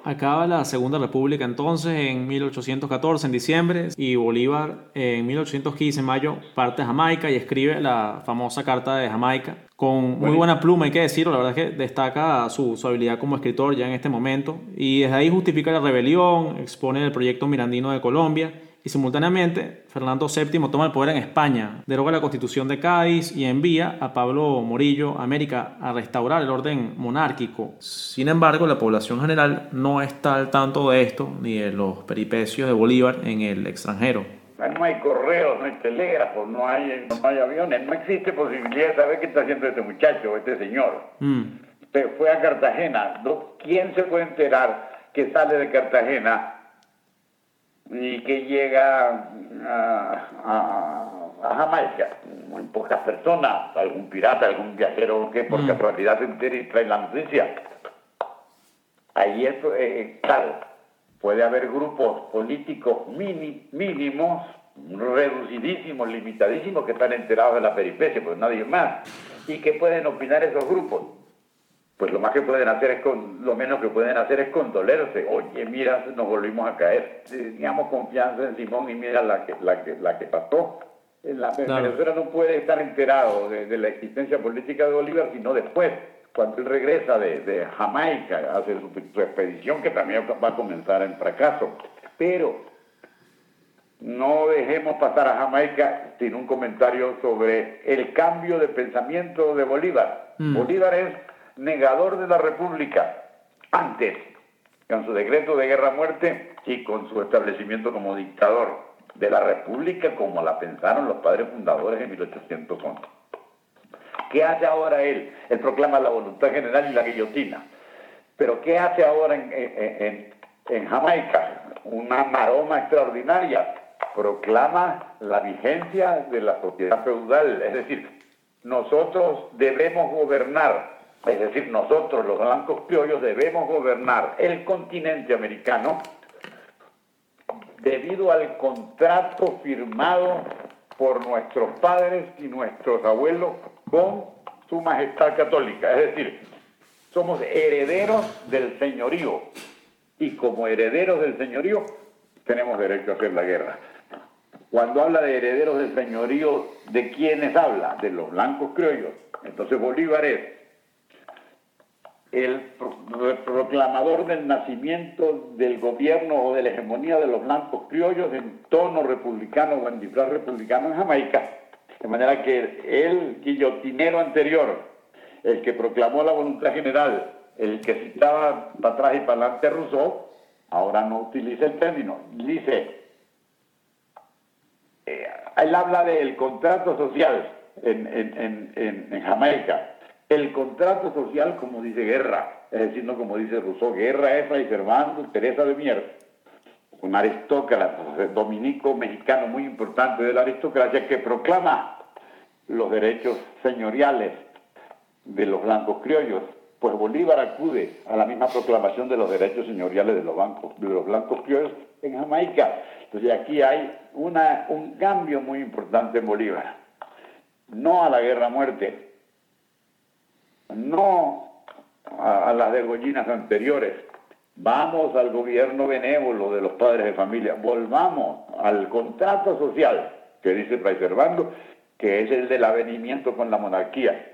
Acaba la Segunda República entonces en 1814, en diciembre, y Bolívar en 1815, en mayo, parte a Jamaica y escribe la famosa Carta de Jamaica, con muy buena pluma, hay que decirlo, la verdad es que destaca su, su, habilidad como escritor ya en este momento, y desde ahí justifica la rebelión, expone el proyecto mirandino de Colombia, y simultáneamente Fernando VII toma el poder en España, deroga la constitución de Cádiz y envía a Pablo Morillo a América a restaurar el orden monárquico. Sin embargo, la población general no está al tanto de esto ni de los peripecios de Bolívar en el extranjero. No hay correos, no hay telégrafos, no hay, no hay aviones, no existe posibilidad de saber qué está haciendo este muchacho, este señor. Mm. Se fue a Cartagena. ¿Quién se puede enterar que sale de Cartagena y que llega a, Jamaica. Muy pocas personas, algún pirata, algún viajero que por mm. casualidad se entere y trae la noticia. Ahí es, eh, claro, puede haber grupos políticos mínimos, reducidísimos, limitadísimos, que están enterados de la peripecia, pues nadie más. ¿Y qué pueden opinar esos grupos? Pues lo más que pueden hacer es con, lo menos que pueden hacer es condolerse. Oye, mira, nos volvimos a caer. Teníamos confianza en Simón y mira la que, la que, la que pasó. La Venezuela no puede estar enterado de, la existencia política de Bolívar sino después, cuando él regresa de, Jamaica, hace su, su, expedición que también va a comenzar en fracaso. Pero no dejemos pasar a Jamaica sin un comentario sobre el cambio de pensamiento de Bolívar. Mm. Bolívar es negador de la República antes, con su decreto de guerra-muerte y con su establecimiento como dictador de la República como la pensaron los padres fundadores en 1811. ¿Qué hace ahora él? Él proclama la voluntad general y la guillotina. Pero ¿qué hace ahora en, en Jamaica? Una maroma extraordinaria. Proclama la vigencia de la sociedad feudal. Es decir, nosotros debemos gobernar, es decir, nosotros los blancos criollos debemos gobernar el continente americano debido al contrato firmado por nuestros padres y nuestros abuelos con su majestad católica. Es decir, somos herederos del señorío y como herederos del señorío tenemos derecho a hacer la guerra. Cuando habla de herederos del señorío, ¿de quiénes habla? De los blancos criollos. Entonces Bolívar es el proclamador del nacimiento del gobierno o de la hegemonía de los blancos criollos en tono republicano o en disfraz republicano en Jamaica. De manera que el guillotinero anterior, el que proclamó la voluntad general, el que citaba para atrás y para adelante a Rousseau, ahora no utiliza el término. Dice, eh, él habla del contrato social en, en, en, en Jamaica el contrato social, como dice Guerra, es decir, no como dice Rousseau, Guerra es Fray Servando, Teresa de Mier, un aristócrata dominico mexicano muy importante de la aristocracia que proclama los derechos señoriales de los blancos criollos. Pues Bolívar acude a la misma proclamación de los derechos señoriales de los, bancos, de los blancos criollos en Jamaica. Entonces aquí hay una, un cambio muy importante en Bolívar. No a la guerra muerte, no a, las degollinas anteriores. Vamos al gobierno benévolo de los padres de familia, volvamos al contrato social que dice Fray Servando, que es el del avenimiento con la monarquía.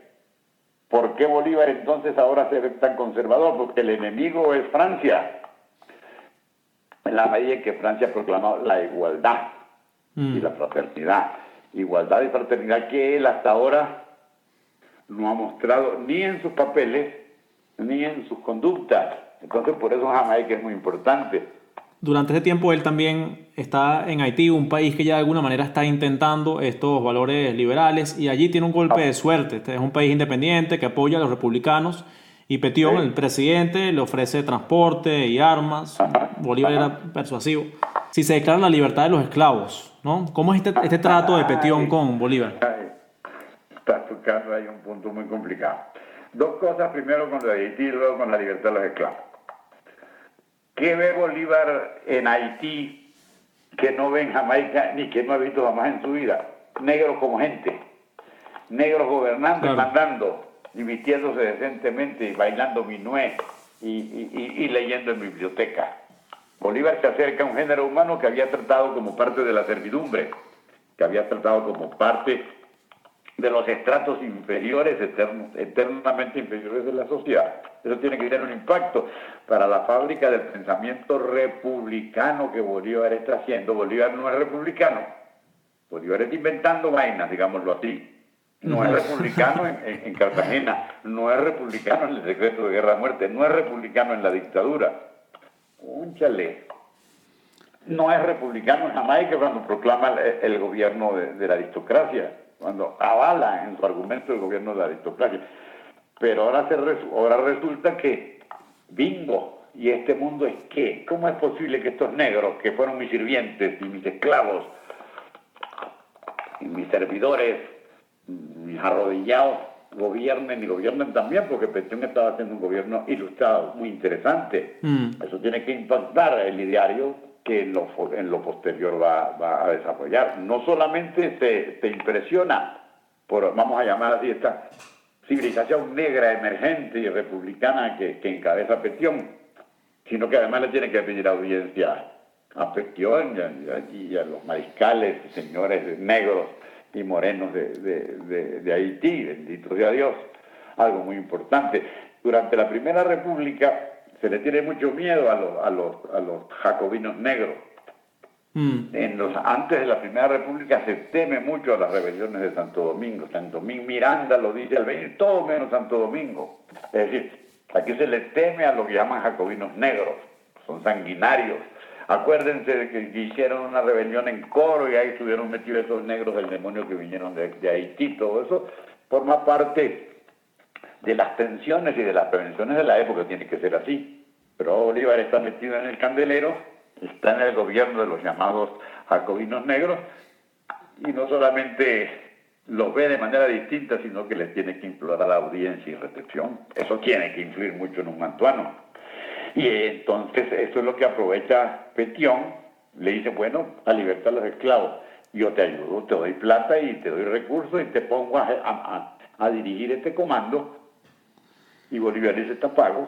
¿Por qué Bolívar entonces ahora se ve tan conservador? Porque el enemigo es Francia. En la medida en que Francia ha proclamado la igualdad y mm. la fraternidad. Igualdad y fraternidad que él hasta ahora no ha mostrado ni en sus papeles ni en sus conductas. Entonces por eso Jamaica es muy importante. Durante ese tiempo él también está en Haití, un país que ya de alguna manera está intentando estos valores liberales y allí tiene un golpe de suerte. Este es un país independiente que apoya a los republicanos y Petión, el presidente, le ofrece transporte y armas. Bolívar era persuasivo. Si se declara la libertad de los esclavos, ¿no? ¿Cómo es este, este trato de Petión con Bolívar? Tu caso hay un punto muy complicado. Dos cosas, primero con la Haití y luego con la libertad de los esclavos. ¿Qué ve Bolívar en Haití que no ve en Jamaica ni que no ha visto jamás en su vida? Negros como gente, negros gobernando y mandando, y vistiéndose decentemente y bailando minué y, y leyendo en biblioteca. Bolívar se acerca a un género humano que había tratado como parte de la servidumbre, que había tratado como parte de los estratos inferiores, eternamente inferiores de la sociedad. Eso tiene que tener un impacto para la fábrica del pensamiento republicano que Bolívar está haciendo. Bolívar no es republicano. Bolívar está inventando vainas, digámoslo así. No es republicano en, Cartagena, no es republicano en el decreto de guerra-muerte, no es republicano en la dictadura. Únchale. No es republicano en Jamaica cuando proclama el, gobierno de la aristocracia cuando avala en su argumento el gobierno de la aristocracia. Pero ahora, se ahora resulta que, bingo, ¿y este mundo es qué? ¿Cómo es posible que estos negros, que fueron mis sirvientes y mis esclavos, y mis servidores, mis arrodillados, gobiernen y gobiernen también, porque Petión estaba haciendo un gobierno ilustrado, muy interesante. Mm. Eso tiene que impactar el ideario que en lo, en lo posterior va, va, a desarrollar. No solamente se, se impresiona por, vamos a llamar así, esta civilización negra, emergente y republicana que, que encabeza Petión, sino que además le tiene que pedir audiencia a Petión y a, los mariscales, señores negros y morenos de, de, de, Haití, bendito sea Dios, algo muy importante. Durante la Primera República se le tiene mucho miedo a los, a los, a los jacobinos negros. Mm. En los, antes de la Primera República se teme mucho a las rebeliones de Santo Domingo. Santo Domingo Miranda lo dice al venir, todo menos Santo Domingo. Es decir, aquí se le teme a lo que llaman jacobinos negros, son sanguinarios, Acuérdense de que, hicieron una rebelión en Coro y ahí estuvieron metidos esos negros del demonio que vinieron de, Haití. Todo eso forma parte de las tensiones y de las prevenciones de la época, tiene que ser así. Pero Bolívar está metido en el candelero, está en el gobierno de los llamados jacobinos negros y no solamente los ve de manera distinta, sino que les tiene que implorar la audiencia y recepción. Eso tiene que influir mucho en un mantuano. Y entonces eso es lo que aprovecha Petión, le dice, bueno, a libertar a los esclavos, yo te ayudo, te doy plata y te doy recursos y te pongo a, dirigir este comando. Y dice, está pago,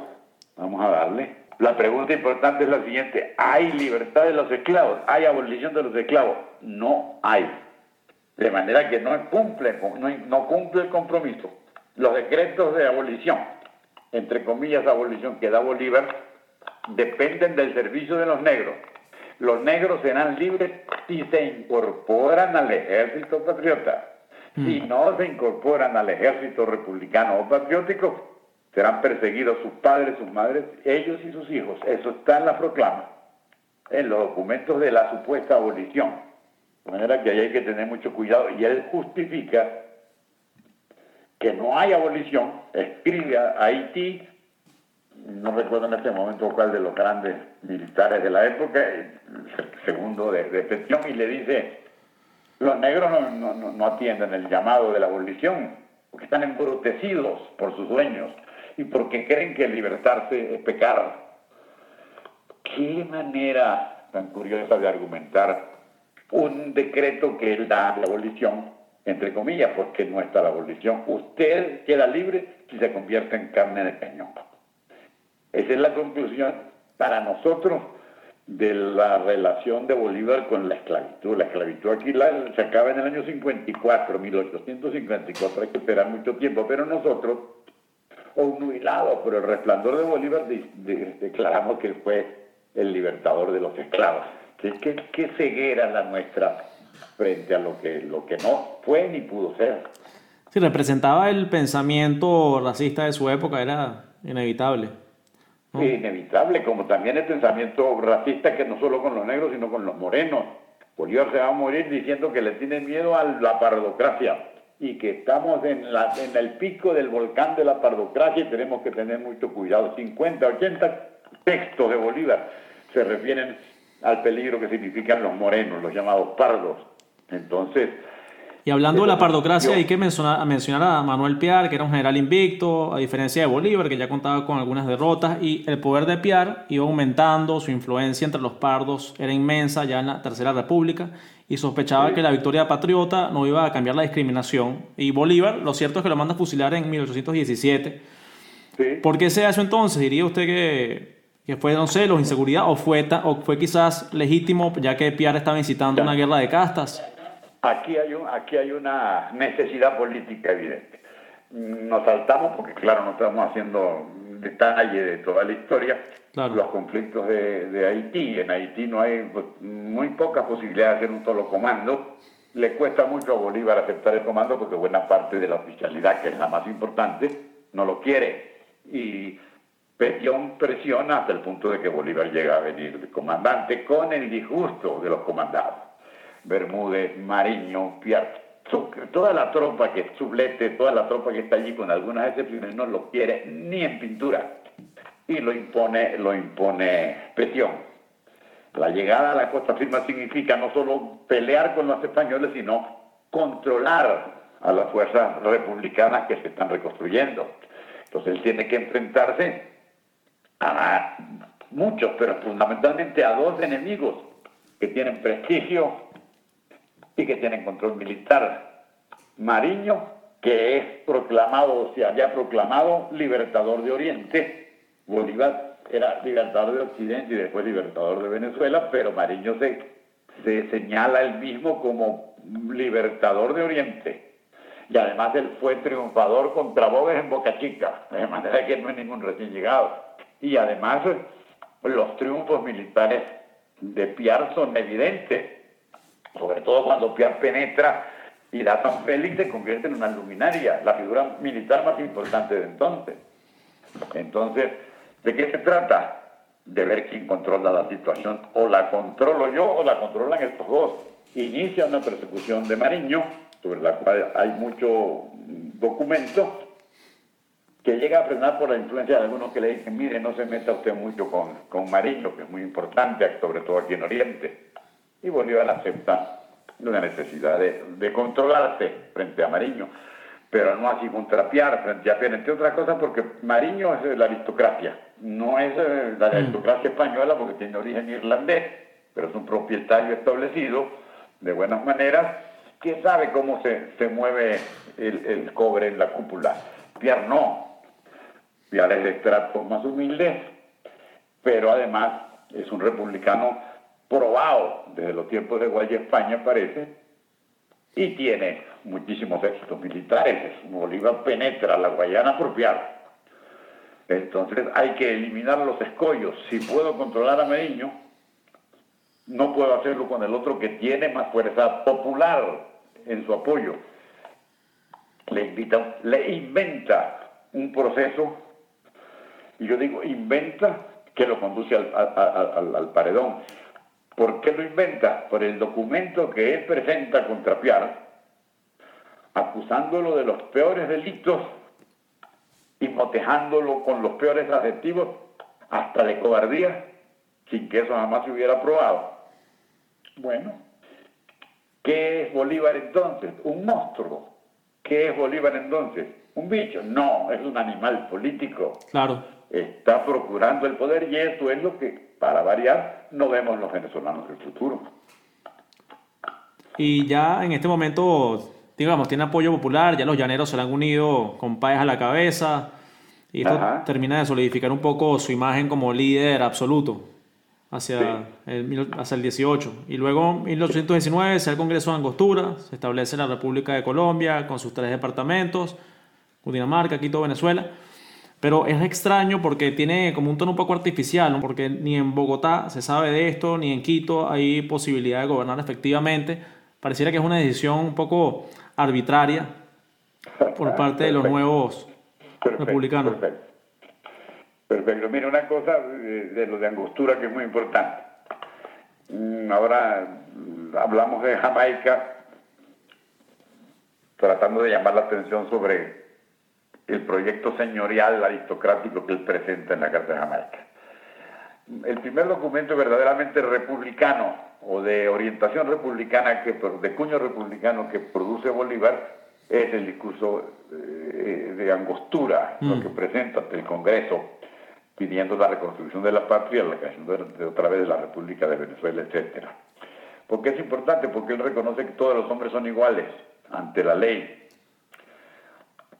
vamos a darle. La pregunta importante es la siguiente, ¿hay libertad de los esclavos? ¿Hay abolición de los esclavos? No hay. De manera que no cumple, no, no cumple el compromiso. Los decretos de abolición, entre comillas abolición que da Bolívar, dependen del servicio de los negros. Los negros serán libres si se incorporan al ejército patriota. Si mm. no se incorporan al ejército republicano o patriótico, serán perseguidos sus padres, sus madres, ellos y sus hijos. Eso está en la proclama, en los documentos de la supuesta abolición. De manera que ahí hay que tener mucho cuidado. Y él justifica que no hay abolición, escribe a Haití no recuerdo en este momento cuál de los grandes militares de la época, segundo de, de y le dice, los negros no, atienden el llamado de la abolición, porque están embrutecidos por sus dueños y porque creen que libertarse es pecar. Qué manera tan curiosa de argumentar un decreto que él da la abolición, entre comillas, porque no está la abolición. Usted queda libre si se convierte en carne de cañón. Esa es la conclusión para nosotros de la relación de Bolívar con la esclavitud. La esclavitud aquí se acaba en el año 54, 1854, hay que esperar mucho tiempo, pero nosotros, obnubilados por el resplandor de Bolívar, declaramos que fue el libertador de los esclavos. ¿Qué, qué, ceguera la nuestra frente a lo que, lo que no fue ni pudo ser? Si representaba el pensamiento racista de su época, era inevitable. Es inevitable, como también el pensamiento racista que no solo con los negros, sino con los morenos. Bolívar se va a morir diciendo que le tiene miedo a la pardocracia y que estamos en, la, en el pico del volcán de la pardocracia y tenemos que tener mucho cuidado. 50, 80 textos de Bolívar se refieren al peligro que significan los morenos, los llamados pardos. Entonces, y hablando de la pardocracia, hay que mencionar, mencionar, a Manuel Piar, que era un general invicto, a diferencia de Bolívar, que ya contaba con algunas derrotas, y el poder de Piar iba aumentando, su influencia entre los pardos era inmensa ya en la Tercera República, y sospechaba que la victoria patriota no iba a cambiar la discriminación. Y Bolívar, lo cierto es que lo manda a fusilar en 1817. ¿Por qué se hace entonces? ¿Diría usted que, que fue, no sé, los inseguridad o fue, o fue quizás legítimo, ya que Piar estaba incitando una guerra de castas? Aquí hay, un, aquí hay una necesidad política evidente. Nos saltamos, porque claro, no estamos haciendo detalle de toda la historia, los conflictos de, Haití. En Haití no hay muy pocas posibilidades de hacer un solo comando. Le cuesta mucho a Bolívar aceptar el comando porque buena parte de la oficialidad, que es la más importante, no lo quiere. Y Petión presiona hasta el punto de que Bolívar llega a venir de comandante con el disgusto de los comandados. Bermúdez, Mariño, Pierre, toda la tropa que sublete, toda la tropa que está allí con algunas excepciones no lo quiere ni en pintura y lo impone, lo impone Petión. La llegada a la costa firma significa no solo pelear con los españoles, sino controlar a las fuerzas republicanas que se están reconstruyendo. Entonces él tiene que enfrentarse a muchos, pero fundamentalmente a dos enemigos que tienen prestigio y que tienen control militar. Mariño, que es proclamado, o se haya proclamado libertador de Oriente. Bolívar era libertador de Occidente y después libertador de Venezuela, pero Mariño se, se señala él mismo como libertador de Oriente. Y además él fue triunfador contra Boves en Boca Chica, de manera que no es ningún recién llegado. Y además los triunfos militares de Piar son evidentes, sobre todo cuando Piar penetra y la San Félix se convierte en una luminaria, la figura militar más importante de entonces. Entonces, ¿de qué se trata? De ver quién controla la situación. O la controlo yo o la controlan estos dos. Inicia una persecución de Mariño, sobre la cual hay mucho documento, que llega a frenar por la influencia de algunos que le dicen, mire, no se meta usted mucho con, con Mariño, que es muy importante, sobre todo aquí en Oriente. Y Bolívar acepta una necesidad de, de controlarse frente a Mariño, pero no así contrapiar frente a Piar, entre otras cosas porque Mariño es la aristocracia, no es eh, la mm. aristocracia española porque tiene origen irlandés, pero es un propietario establecido de buenas maneras que sabe cómo se, se mueve el, el, cobre en la cúpula. Pierre no, Pierre es de más humilde, pero además es un republicano probado desde los tiempos de Guaya España, parece, y tiene muchísimos éxitos militares. Bolívar penetra la Guayana apropiada. Entonces hay que eliminar los escollos. Si puedo controlar a Mediño, no puedo hacerlo con el otro que tiene más fuerza popular en su apoyo. Le, invita, le inventa un proceso, y yo digo inventa, que lo conduce al, paredón. ¿Por qué lo inventa? Por el documento que él presenta contra Piar, acusándolo de los peores delitos y motejándolo con los peores adjetivos, hasta de cobardía, sin que eso jamás se hubiera probado. Bueno, ¿qué es Bolívar entonces? Un monstruo. ¿Qué es Bolívar entonces? ¿Un bicho? No, es un animal político. Claro. Está procurando el poder y eso es lo que para variar, no vemos los venezolanos del futuro. Y ya en este momento, digamos, tiene apoyo popular, ya los llaneros se le han unido con Páez a la cabeza, y esto termina de solidificar un poco su imagen como líder absoluto hacia, el, hacia el 18. Y luego, en 1819, se da el Congreso de Angostura, se establece la República de Colombia con sus tres departamentos, Cundinamarca, Quito, Venezuela. Pero es extraño porque tiene como un tono un poco artificial, porque ni en Bogotá se sabe de esto, ni en Quito hay posibilidad de gobernar efectivamente. Pareciera que es una decisión un poco arbitraria por parte de los nuevos republicanos. Perfecto. perfecto. Mira, una cosa de, lo de Angostura que es muy importante. Mm, ahora mm, hablamos de Jamaica, tratando de llamar la atención sobre el proyecto señorial aristocrático que él presenta en la Carta de Jamaica. El primer documento verdaderamente republicano o de orientación republicana, que, de cuño republicano que produce Bolívar, es el discurso eh, de Angostura, lo mm. que presenta ante el Congreso, pidiendo la reconstrucción de la patria, la creación de, otra vez de la República de Venezuela, etc. ¿Por qué es importante? Porque él reconoce que todos los hombres son iguales ante la ley,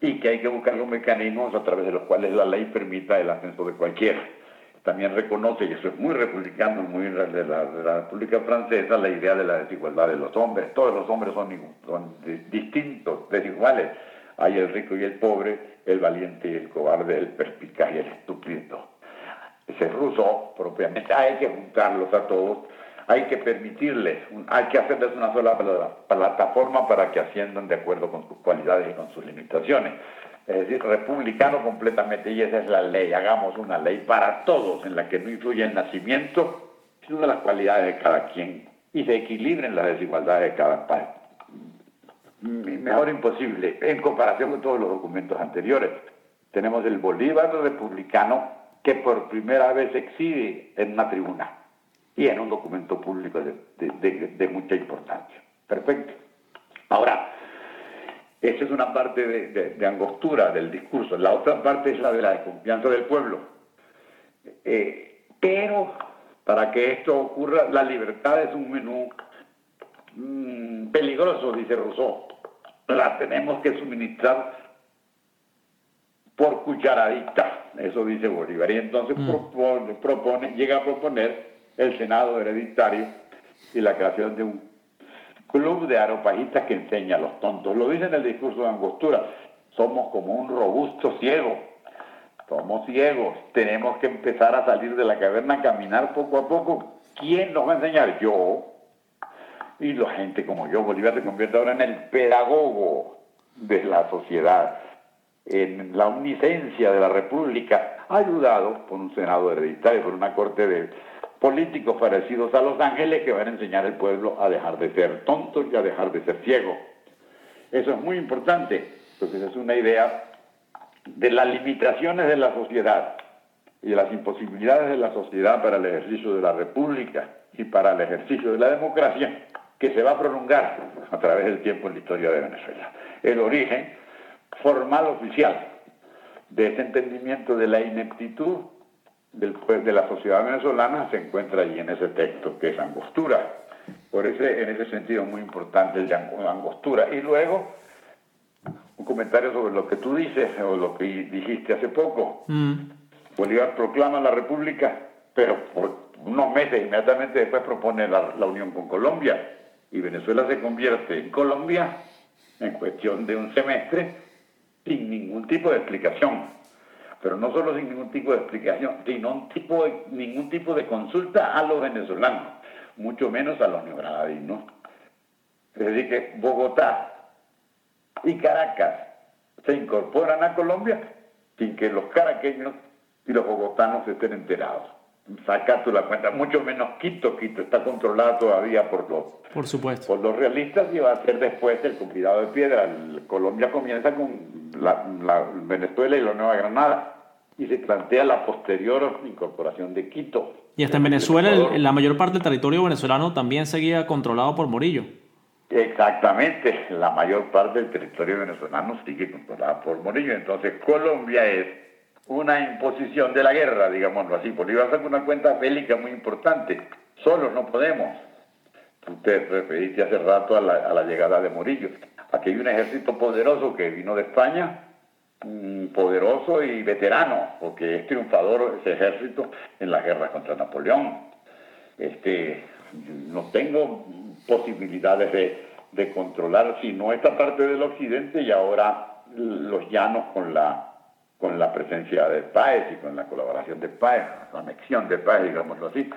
y que hay que buscar los mecanismos a través de los cuales la ley permita el ascenso de cualquiera. También reconoce, y eso es muy republicano, muy de la, de la República Francesa, la idea de la desigualdad de los hombres. Todos los hombres son, son distintos, desiguales. Hay el rico y el pobre, el valiente y el cobarde, el perspicaz y el estúpido. Ese ruso, propiamente, hay que juntarlos a todos hay que permitirles, hay que hacerles una sola plataforma para que asciendan de acuerdo con sus cualidades y con sus limitaciones. Es decir, republicano completamente, y esa es la ley. Hagamos una ley para todos en la que no influye el nacimiento, sino las cualidades de cada quien y se equilibren las desigualdades de cada país. Mejor imposible, en comparación con todos los documentos anteriores. Tenemos el Bolívar republicano que por primera vez exhibe en una tribuna y en un documento público de, mucha importancia. Perfecto. Ahora, Esa es una parte de, angostura del discurso. La otra parte es la de la desconfianza del pueblo. Eh, pero para que esto ocurra, la libertad es un menú mm, peligroso, dice Rousseau. La tenemos que suministrar por cucharadita, eso dice Bolívar. Y entonces mm. propone, llega a proponer el Senado hereditario y la creación de un club de aropajistas que enseña a los tontos. Lo dice en el discurso de Angostura. Somos como un robusto ciego. Somos ciegos. Tenemos que empezar a salir de la caverna, a caminar poco a poco. ¿Quién nos va a enseñar? Yo. Y la gente como yo. Bolívar se convierte ahora en el pedagogo de la sociedad, en la omnisencia de la República, ayudado por un Senado hereditario, por una corte de políticos parecidos a los ángeles que van a enseñar al pueblo a dejar de ser tontos y a dejar de ser ciegos. Eso es muy importante, porque es una idea de las limitaciones de la sociedad y de las imposibilidades de la sociedad para el ejercicio de la república y para el ejercicio de la democracia que se va a prolongar a través del tiempo en la historia de Venezuela. El origen formal oficial de ese entendimiento de la ineptitud de la sociedad venezolana se encuentra allí en ese texto, que es angostura. Por ese, en ese sentido muy importante el de angostura. Y luego, un comentario sobre lo que tú dices, o lo que dijiste hace poco. Mm. Bolívar proclama la República, pero por unos meses inmediatamente después propone la, la unión con Colombia. Y Venezuela se convierte en Colombia en cuestión de un semestre sin ningún tipo de explicación pero no solo sin ningún tipo de explicación, sino un tipo ningún tipo de consulta a los venezolanos, mucho menos a los neogranadinos. Es decir, que Bogotá y Caracas se incorporan a Colombia sin que los caraqueños y los bogotanos estén enterados. Saca tú la cuenta, mucho menos Quito, Quito está controlada todavía por los, por, supuesto. por los realistas y va a ser después el cuidado de piedra. Colombia comienza con la Venezuela y la Nueva Granada y se plantea la posterior incorporación de Quito. Y hasta en Venezuela la mayor parte del territorio venezolano también seguía controlado por Morillo. Exactamente, la mayor parte del territorio venezolano sigue controlado por Morillo. Entonces Colombia es una imposición de la guerra, digámoslo así. Bolívar saca una cuenta bélica muy importante. Solos no podemos. Usted referiste hace rato a la, a la llegada de Morillo. Aquí hay un ejército poderoso que vino de España, poderoso y veterano, porque es triunfador ese ejército en la guerra contra Napoleón. Este, no tengo posibilidades de, de controlar sino esta parte del occidente y ahora los llanos con la presencia de Páez y con la colaboración de Páez, la anexión de Páez, digámoslo así.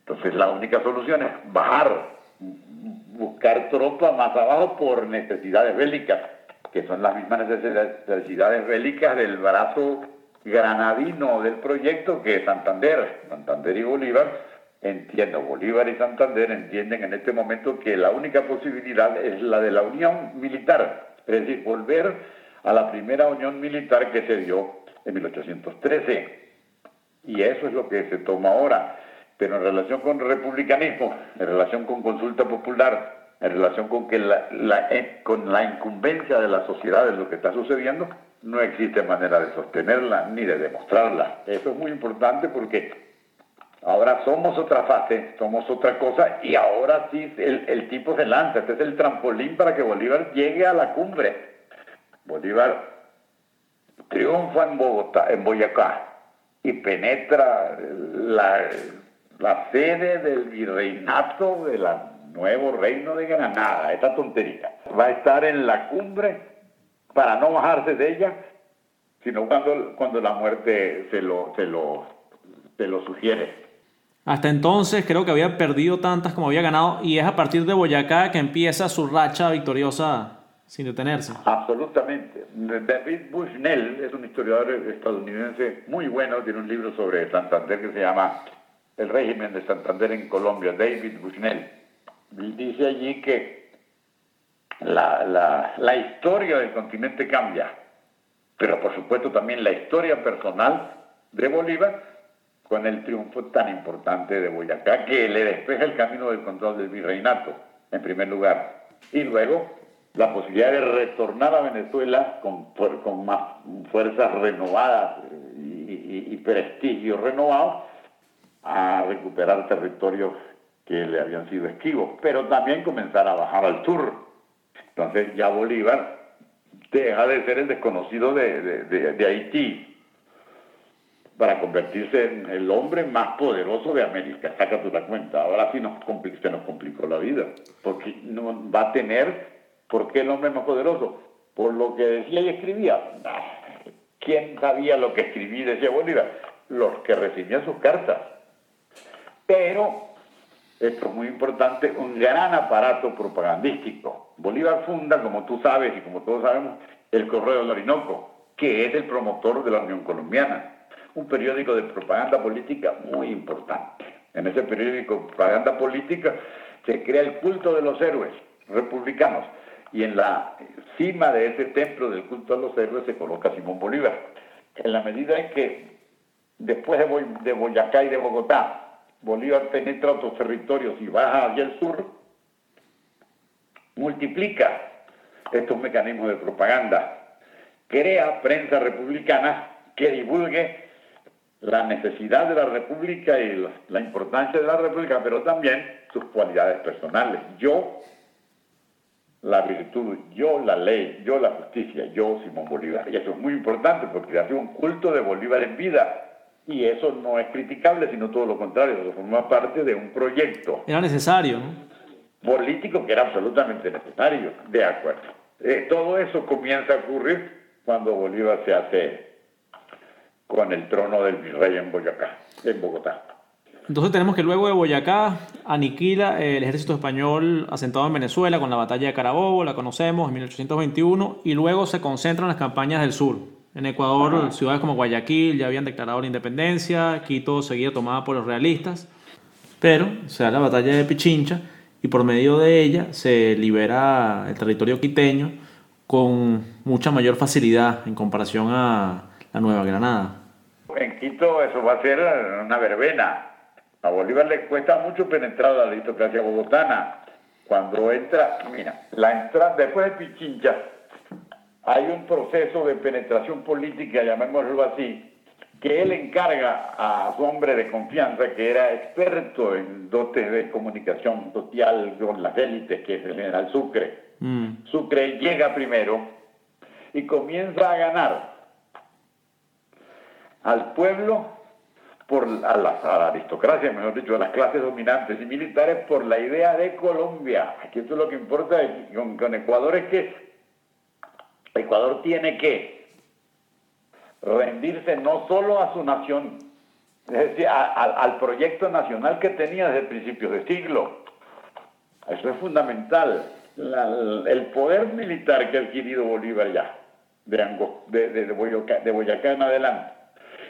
Entonces la única solución es bajar, buscar tropas más abajo por necesidades bélicas que son las mismas necesidades bélicas del brazo granadino del proyecto que Santander. Santander y Bolívar, entiendo, Bolívar y Santander entienden en este momento que la única posibilidad es la de la unión militar, es decir, volver a la primera unión militar que se dio en 1813. Y eso es lo que se toma ahora. Pero en relación con republicanismo, en relación con consulta popular, en relación con que la, eh, con la incumbencia de la sociedad de lo que está sucediendo, no existe manera de sostenerla ni de demostrarla. Eso es muy importante porque ahora somos otra fase, somos otra cosa y ahora sí el, el tipo se lanza. Este es el trampolín para que Bolívar llegue a la cumbre. Bolívar triunfa en Bogotá, en Boyacá y penetra la, la sede del virreinato de la nuevo reino de Granada, esta tontería. Va a estar en la cumbre para no bajarse de ella, sino cuando, cuando la muerte se lo, se, lo, se lo sugiere. Hasta entonces creo que había perdido tantas como había ganado y es a partir de Boyacá que empieza su racha victoriosa sin detenerse. Absolutamente. David Bushnell es un historiador estadounidense muy bueno, tiene un libro sobre Santander que se llama El régimen de Santander en Colombia, David Bushnell dice allí que la, la, historia del continente cambia, pero por supuesto también la historia personal de Bolívar con el triunfo tan importante de Boyacá que le despeja el camino del control del virreinato, en primer lugar. Y luego la posibilidad de retornar a Venezuela con, con más fuerzas renovadas y, y prestigio renovado a recuperar territorios que le habían sido esquivos, pero también comenzar a bajar al sur. Entonces ya Bolívar deja de ser el desconocido de, Haití para convertirse en el hombre más poderoso de América. Saca tú la cuenta. Ahora sí nos se nos complicó la vida, porque no va a tener, ¿por qué el hombre más poderoso? Por lo que decía y escribía. ¿Quién sabía lo que escribía y decía Bolívar? Los que recibían sus cartas. Pero esto es muy importante, un gran aparato propagandístico. Bolívar funda, como tú sabes y como todos sabemos, el Correo del Orinoco, que es el promotor de la Unión Colombiana, un periódico de propaganda política muy importante. En ese periódico de propaganda política se crea el culto de los héroes republicanos y en la cima de ese templo del culto de los héroes se coloca Simón Bolívar. En la medida en que después de Boyacá y de Bogotá Bolívar penetra otros territorios y baja hacia el sur, multiplica estos mecanismos de propaganda, crea prensa republicana que divulgue la necesidad de la República y la importancia de la República, pero también sus cualidades personales. Yo, la virtud, yo, la ley, yo, la justicia, yo, Simón Bolívar. Y eso es muy importante porque hace un culto de Bolívar en vida y eso no es criticable, sino todo lo contrario, eso forma parte de un proyecto. Era necesario, Político que era absolutamente necesario, de acuerdo. Eh, todo eso comienza a ocurrir cuando Bolívar se hace con el trono del virrey en Boyacá, en Bogotá. Entonces tenemos que luego de Boyacá aniquila el ejército español asentado en Venezuela con la batalla de Carabobo, la conocemos en 1821, y luego se concentra en las campañas del sur. En Ecuador, ciudades como Guayaquil ya habían declarado la independencia, Quito seguía tomada por los realistas, pero se da la batalla de Pichincha y por medio de ella se libera el territorio quiteño con mucha mayor facilidad en comparación a la Nueva Granada. En Quito eso va a ser una verbena. A Bolívar le cuesta mucho penetrar la aristocracia bogotana. Cuando entra, mira, la entrada después de Pichincha, hay un proceso de penetración política, llamémoslo así, que él encarga a su hombre de confianza, que era experto en dotes de comunicación social con las élites, que es el general Sucre. Mm. Sucre llega primero y comienza a ganar al pueblo, por, a, la, aristocracia, mejor dicho, a las clases dominantes y militares, por la idea de Colombia. Aquí esto es lo que importa con Ecuador es que Ecuador tiene que rendirse no solo a su nación, es decir, al proyecto nacional que tenía desde principios de siglo. Eso es fundamental. el poder militar que ha adquirido Bolívar ya, de, de, Boyacá, en adelante,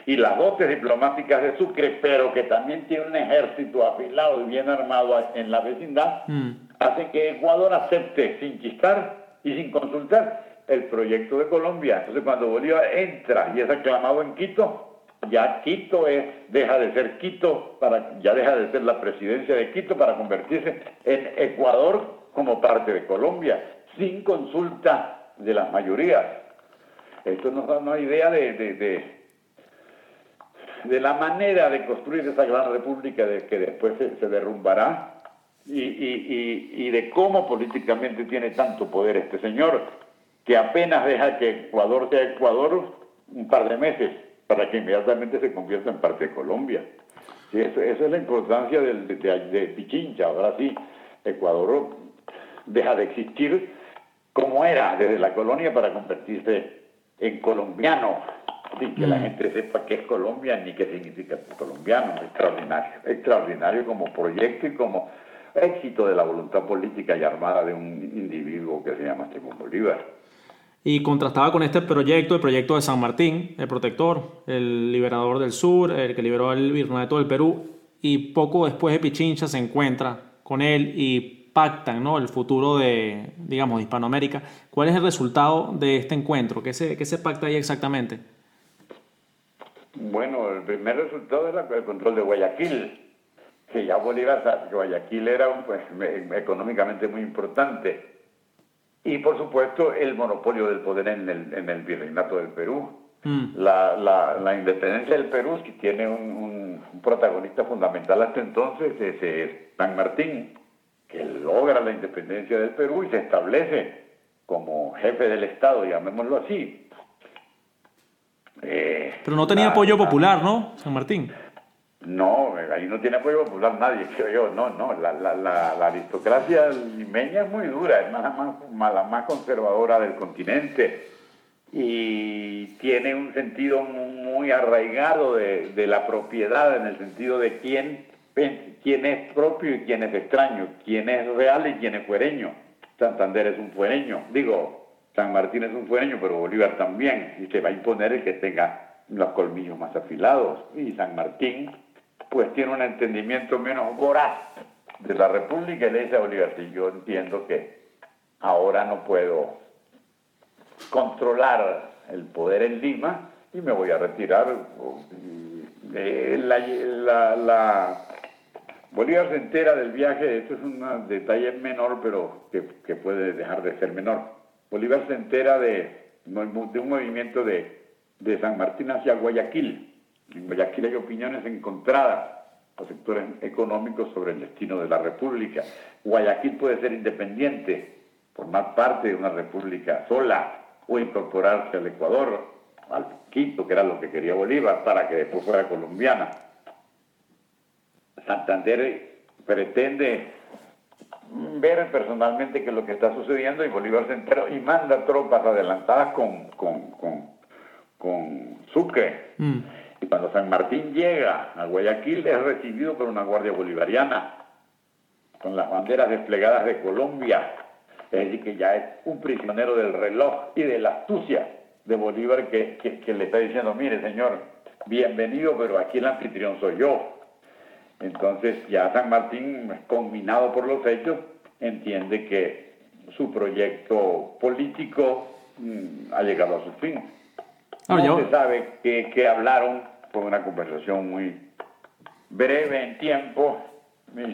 y las dotes diplomáticas de Sucre, pero que también tiene un ejército afilado y bien armado en la vecindad, mm. hacen que Ecuador acepte sin chistar y sin consultar el proyecto de Colombia. Entonces cuando Bolívar entra y es aclamado en Quito, ya Quito es, deja de ser Quito, para, ya deja de ser la presidencia de Quito para convertirse en Ecuador como parte de Colombia, sin consulta de las mayorías. Esto nos da una idea de, de, de, la manera de construir esa gran república de que después se, derrumbará y, y, y, de cómo políticamente tiene tanto poder este señor que apenas deja que Ecuador sea Ecuador un par de meses para que inmediatamente se convierta en parte de Colombia. eso, esa es la importancia de, Pichincha. Ahora sí, Ecuador deja de existir como era desde la colonia para convertirse en colombiano, sin que la mm. gente sepa qué es Colombia ni qué significa colombiano. Extraordinario, extraordinario como proyecto y como éxito de la voluntad política y armada de un individuo que se llama Simón Bolívar y contrastaba con este proyecto, el proyecto de San Martín, el protector, el liberador del sur, el que liberó el virreinato del Perú, y poco después de Pichincha se encuentra con él y pactan ¿no? el futuro de, digamos, Hispanoamérica. ¿Cuál es el resultado de este encuentro? ¿Qué se, qué se pacta ahí exactamente? Bueno, el primer resultado era el control de Guayaquil, que ya Bolívar, Guayaquil era pues, económicamente muy importante y por supuesto el monopolio del poder en el, en el virreinato del Perú. Mm. La, la, la, independencia del Perú, que tiene un, un, protagonista fundamental hasta entonces, es, San Martín, que logra la independencia del Perú y se establece como jefe del Estado, llamémoslo así. Eh, Pero no tenía apoyo popular, ¿no, San Martín? No, ahí no tiene apoyo popular nadie, creo yo. No, no, la, la, la, aristocracia limeña es muy dura, es más, más, la más conservadora del continente y tiene un sentido muy arraigado de, de la propiedad en el sentido de quién, quién es propio y quién es extraño, quién es real y quién es fuereño. Santander es un fuereño, digo, San Martín es un fuereño, pero Bolívar también, y se va a imponer el que tenga los colmillos más afilados. Y San Martín pues tiene un entendimiento menos voraz de la República y le dice a Bolívar, si yo entiendo que ahora no puedo controlar el poder en Lima y me voy a retirar. La, la, Bolívar se entera del viaje, esto es un detalle menor, pero que, puede dejar de ser menor. Bolívar se entera de, un movimiento de San Martín hacia Guayaquil, en Guayaquil hay opiniones encontradas los sectores económicos sobre el destino de la República. Guayaquil puede ser independiente, formar parte de una república sola o incorporarse al Ecuador, al Quito, que era lo que quería Bolívar, para que después fuera colombiana. Santander pretende ver personalmente qué es lo que está sucediendo y Bolívar se entera y manda tropas adelantadas con, con, con, Sucre. Mm. Y cuando San Martín llega a Guayaquil es recibido por una guardia bolivariana con las banderas desplegadas de Colombia. Es decir, que ya es un prisionero del reloj y de la astucia de Bolívar que, que, le está diciendo, mire señor, bienvenido, pero aquí el anfitrión soy yo. Entonces ya San Martín, combinado por los hechos, entiende que su proyecto político mm, ha llegado a su fin. No se sabe qué, hablaron, fue una conversación muy breve en tiempo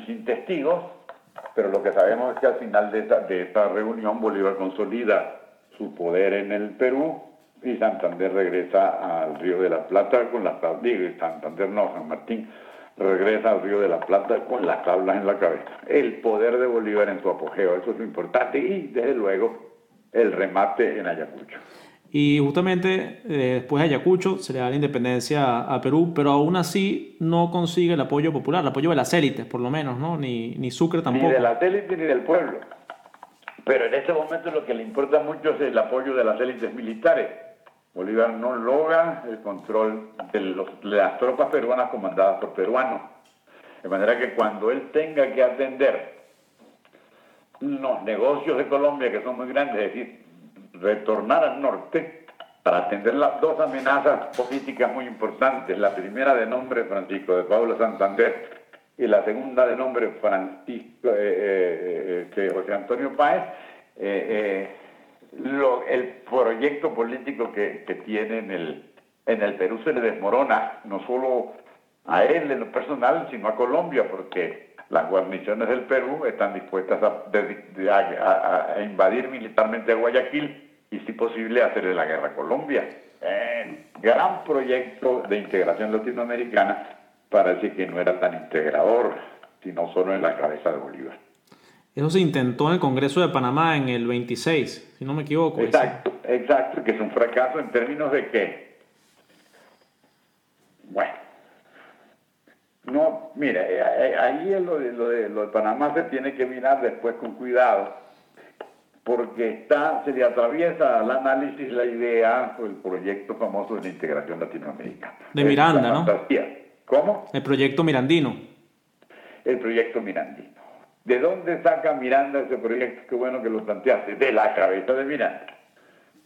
sin testigos, pero lo que sabemos es que al final de esta, de reunión Bolívar consolida su poder en el Perú y Santander regresa al Río de la Plata con las digo, Santander no, San Martín regresa al Río de la Plata con las tablas en la cabeza. El poder de Bolívar en su apogeo, eso es lo importante, y desde luego el remate en Ayacucho. Y justamente eh, después de Ayacucho se le da la independencia a Perú, pero aún así no consigue el apoyo popular, el apoyo de las élites, por lo menos, ¿no? Ni, ni Sucre tampoco. Ni de las élites ni del pueblo. Pero en este momento lo que le importa mucho es el apoyo de las élites militares. Bolívar no logra el control de, los, de las tropas peruanas comandadas por peruanos. De manera que cuando él tenga que atender los negocios de Colombia, que son muy grandes, es decir, retornar al norte para atender las dos amenazas políticas muy importantes, la primera de nombre Francisco de Paula Santander y la segunda de nombre Francisco eh, eh, este, José Antonio Páez, eh, el proyecto político que, que, tiene en el, en el Perú se le desmorona, no solo a él en lo personal, sino a Colombia, porque las guarniciones del Perú están dispuestas a, a invadir militarmente a Guayaquil y si posible hacerle la guerra a Colombia. gran proyecto de integración latinoamericana parece que no era tan integrador, sino solo en la cabeza de Bolívar. Eso se intentó en el Congreso de Panamá en el 26, si no me equivoco. Exacto, exacto, que es un fracaso en términos de que, bueno, no, mire, eh, eh, ahí lo de, lo de, lo de Panamá se tiene que mirar después con cuidado, porque está, se le atraviesa al análisis la idea o el proyecto famoso de la integración latinoamericana. De Miranda, ¿no? ¿Cómo? El proyecto Mirandino. El proyecto Mirandino. ¿De dónde saca Miranda ese proyecto? Qué bueno que lo planteaste. De la cabeza de Miranda.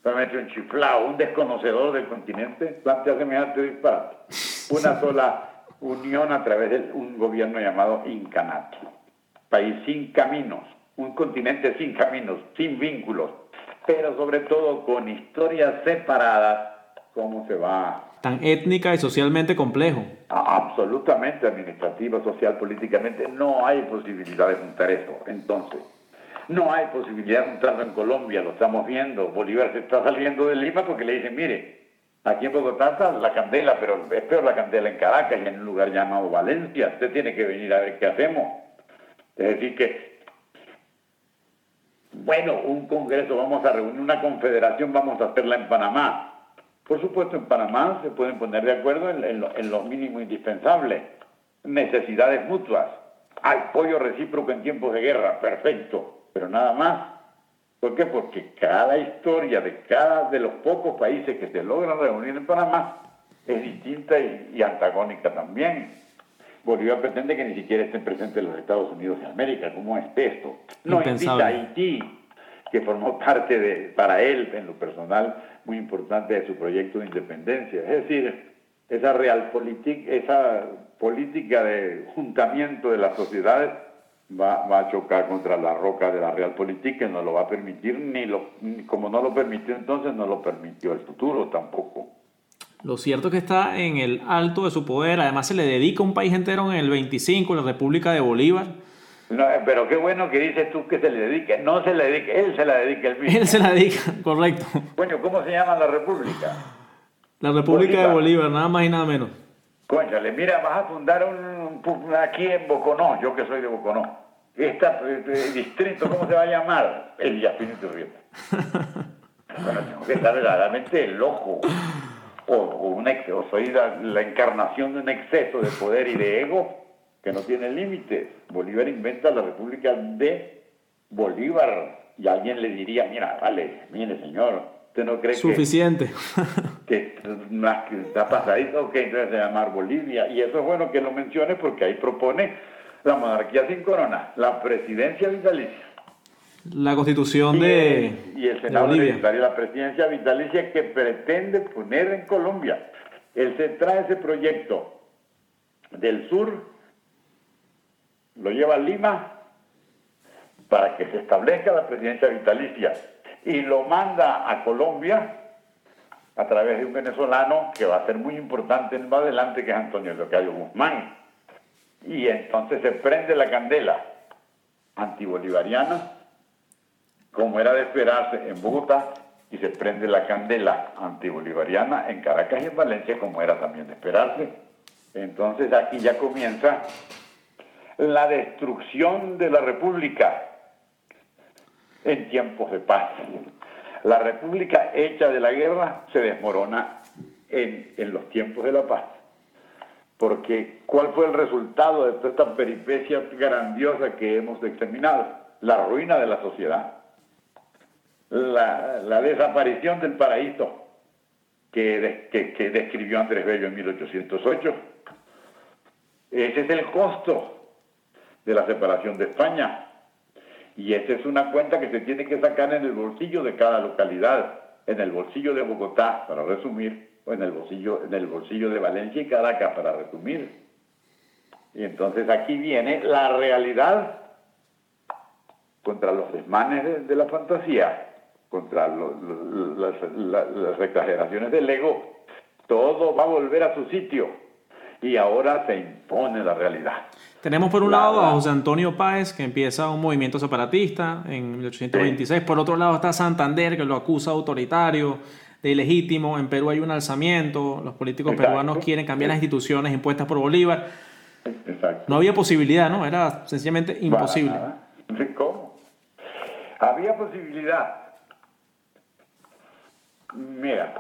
Solamente un chiflado, un desconocedor del continente, plantea semejante disparate. Una sola unión a través de un gobierno llamado Incanato. País sin caminos, un continente sin caminos, sin vínculos, pero sobre todo con historias separadas, ¿cómo se va? Tan étnica y socialmente complejo. absolutamente administrativo, social, políticamente, no hay posibilidad de juntar eso. Entonces, No hay posibilidad de juntarlo en Colombia, lo estamos viendo. Bolívar se está saliendo de Lima porque le dicen, mire, aquí en Bogotá está la candela, pero es peor la candela en Caracas y en un lugar llamado Valencia. Usted tiene que venir a ver qué hacemos. Es decir, que, bueno, un congreso, vamos a reunir una confederación, vamos a hacerla en Panamá. Por supuesto, en Panamá se pueden poner de acuerdo en, lo, en lo mínimo indispensable. Necesidades mutuas. Apoyo recíproco en tiempos de guerra, perfecto pero nada más. ¿Por qué? Porque cada historia de cada de los pocos países que se logran reunir en Panamá es distinta y, antagónica también. Bolívar pretende que ni siquiera estén presentes los Estados Unidos de América. ¿Cómo es esto? No invita a Haití, que formó parte de, para él, en lo personal, muy importante de su proyecto de independencia. Es decir, esa real esa política de juntamiento de las sociedades va, va, a chocar contra la roca de la realpolitik que no lo va a permitir, ni lo, como no lo permitió entonces, no lo permitió el futuro tampoco. Lo cierto es que está en el alto de su poder, además se le dedica un país entero en el 25, la República de Bolívar. No, pero qué bueno que dices tú que se le dedique. No se le dedique, él se la dedica el mismo. Él se la dedica, correcto. Bueno, ¿cómo se llama la República? La República de Bolívar, nada más y nada menos. Cuéntale, mira, vas a fundar un, aquí en Boconó, yo que soy de Boconó. Este distrito, ¿cómo se va a llamar? El Espíritu Rieta. Bueno, tengo que estar verdaderamente loco. O, o, un o soy la, la, encarnación de un exceso de poder y de ego que no tiene límites. Bolívar inventa la República de Bolívar y alguien le diría, mira, vale, mire señor, usted no cree Suficiente. que, que está pasadito, que entonces se llamar Bolivia. Y eso es bueno que lo mencione porque ahí propone la monarquía sin corona, la presidencia vitalicia. La constitución de. Y el Senado la presidencia vitalicia que pretende poner en Colombia. Él se trae ese proyecto del sur, lo lleva a Lima para que se establezca la presidencia vitalicia y lo manda a Colombia a través de un venezolano que va a ser muy importante más adelante, que es Antonio Leocadio Guzmán. Y entonces se prende la candela antibolivariana, como era de esperarse en Bogotá, y se prende la candela antibolivariana en Caracas y en Valencia, como era también de esperarse. Entonces aquí ya comienza la destrucción de la República en tiempos de paz. La república hecha de la guerra se desmorona en, los tiempos de la paz. Porque ¿cuál fue el resultado de toda esta peripecia grandiosa que hemos examinado? La ruina de la sociedad, la, desaparición del paraíso que, que describió Andrés Bello en 1808. Ese es el costo de la separación de España. Y esa es una cuenta que se tiene que sacar en el bolsillo de cada localidad, en el bolsillo de Bogotá, para resumir, o en el bolsillo, en el bolsillo de Valencia y Caracas, para resumir. Y entonces aquí viene la realidad contra los desmanes de, la fantasía, contra las exageraciones del ego. Todo va a volver a su sitio y ahora se impone la realidad. Tenemos por un lado a José Antonio Páez, que empieza un movimiento separatista en 1826. Por otro lado está Santander, que lo acusa autoritario, de ilegítimo. En Perú hay un alzamiento. Los políticos peruanos quieren cambiar las instituciones impuestas por Bolívar. Exacto. No había posibilidad, ¿no? Era sencillamente imposible. ¿Cómo? Había posibilidad. Mira,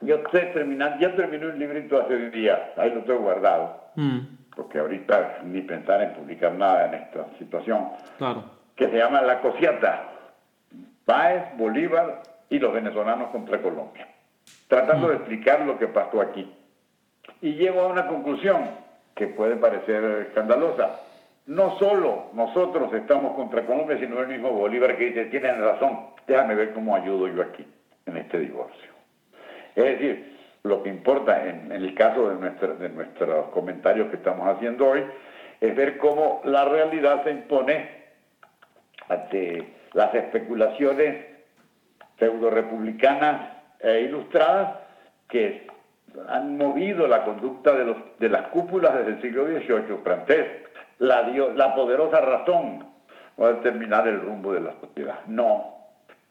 yo estoy terminando, ya terminé un librito hace días, ahí lo tengo guardado. Mm porque ahorita ni pensar en publicar nada en esta situación, claro. que se llama La Cosiata, Páez, Bolívar y los venezolanos contra Colombia, tratando de explicar lo que pasó aquí. Y llego a una conclusión que puede parecer escandalosa. No solo nosotros estamos contra Colombia, sino el mismo Bolívar que dice, tienen razón, déjame ver cómo ayudo yo aquí, en este divorcio. Es decir, lo que importa en, el caso de, de nuestros comentarios que estamos haciendo hoy es ver cómo la realidad se impone ante las especulaciones pseudo-republicanas e ilustradas que han movido la conducta de, los, de las cúpulas desde el siglo XVIII francés, la, la poderosa razón o a determinar el rumbo de la sociedad. No,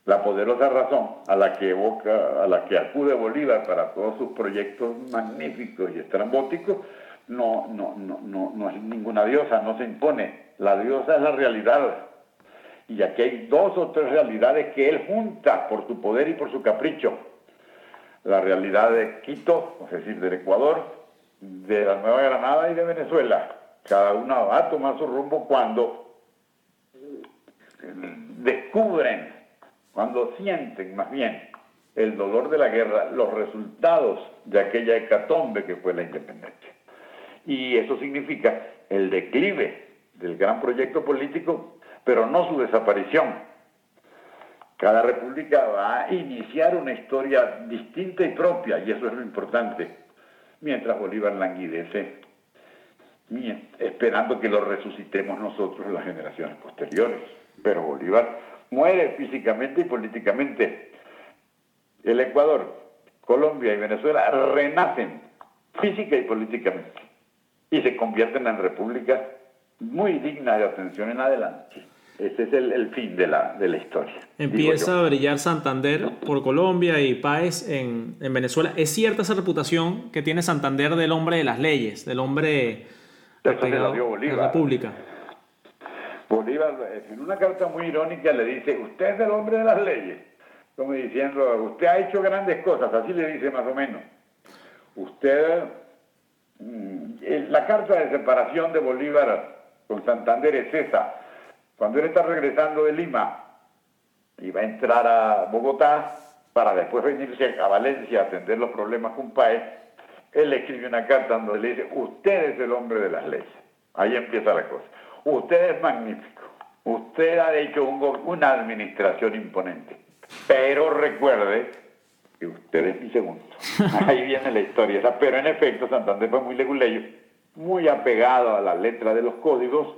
la poderosa razón a la que evoca, a la que acude Bolívar para todos sus proyectos magníficos y estrambóticos, no, no, no, no, no es ninguna diosa, no se impone. La diosa es la realidad. Y aquí hay dos o tres realidades que él junta por su poder y por su capricho. La realidad de Quito, es decir, del Ecuador, de la Nueva Granada y de Venezuela. Cada una va a tomar su rumbo cuando descubren, cuando sienten más bien el dolor de la guerra, los resultados de aquella hecatombe que fue la independencia. Y eso significa el declive del gran proyecto político, pero no su desaparición. Cada república va a iniciar una historia distinta y propia, y eso es lo importante, mientras Bolívar languidece, esperando que lo resucitemos nosotros las generaciones posteriores. Pero Bolívar muere físicamente y políticamente. El Ecuador, Colombia y Venezuela renacen física y políticamente y se convierten en repúblicas muy dignas de atención en adelante. Ese es el, fin de la, de la historia. Empieza a brillar Santander por Colombia y Páez en, en, Venezuela. ¿Es cierta esa reputación que tiene Santander del hombre de las leyes, del hombre de la República? Bolívar, en una carta muy irónica, le dice, usted es el hombre de las leyes. Como diciendo, usted ha hecho grandes cosas, así le dice más o menos. Usted Mm, la carta de separación de Bolívar con Santander es esa. Cuando él está regresando de Lima y va a entrar a Bogotá para después venirse a Valencia a atender los problemas con Paez, él escribe una carta donde le dice, usted es el hombre de las leyes. Ahí empieza la cosa. Usted es magnífico. Usted ha hecho una administración imponente. Pero recuerde usted es mi segundo. Ahí viene la historia. Pero en efecto, Santander fue muy leguleyo, muy apegado a la letra de los códigos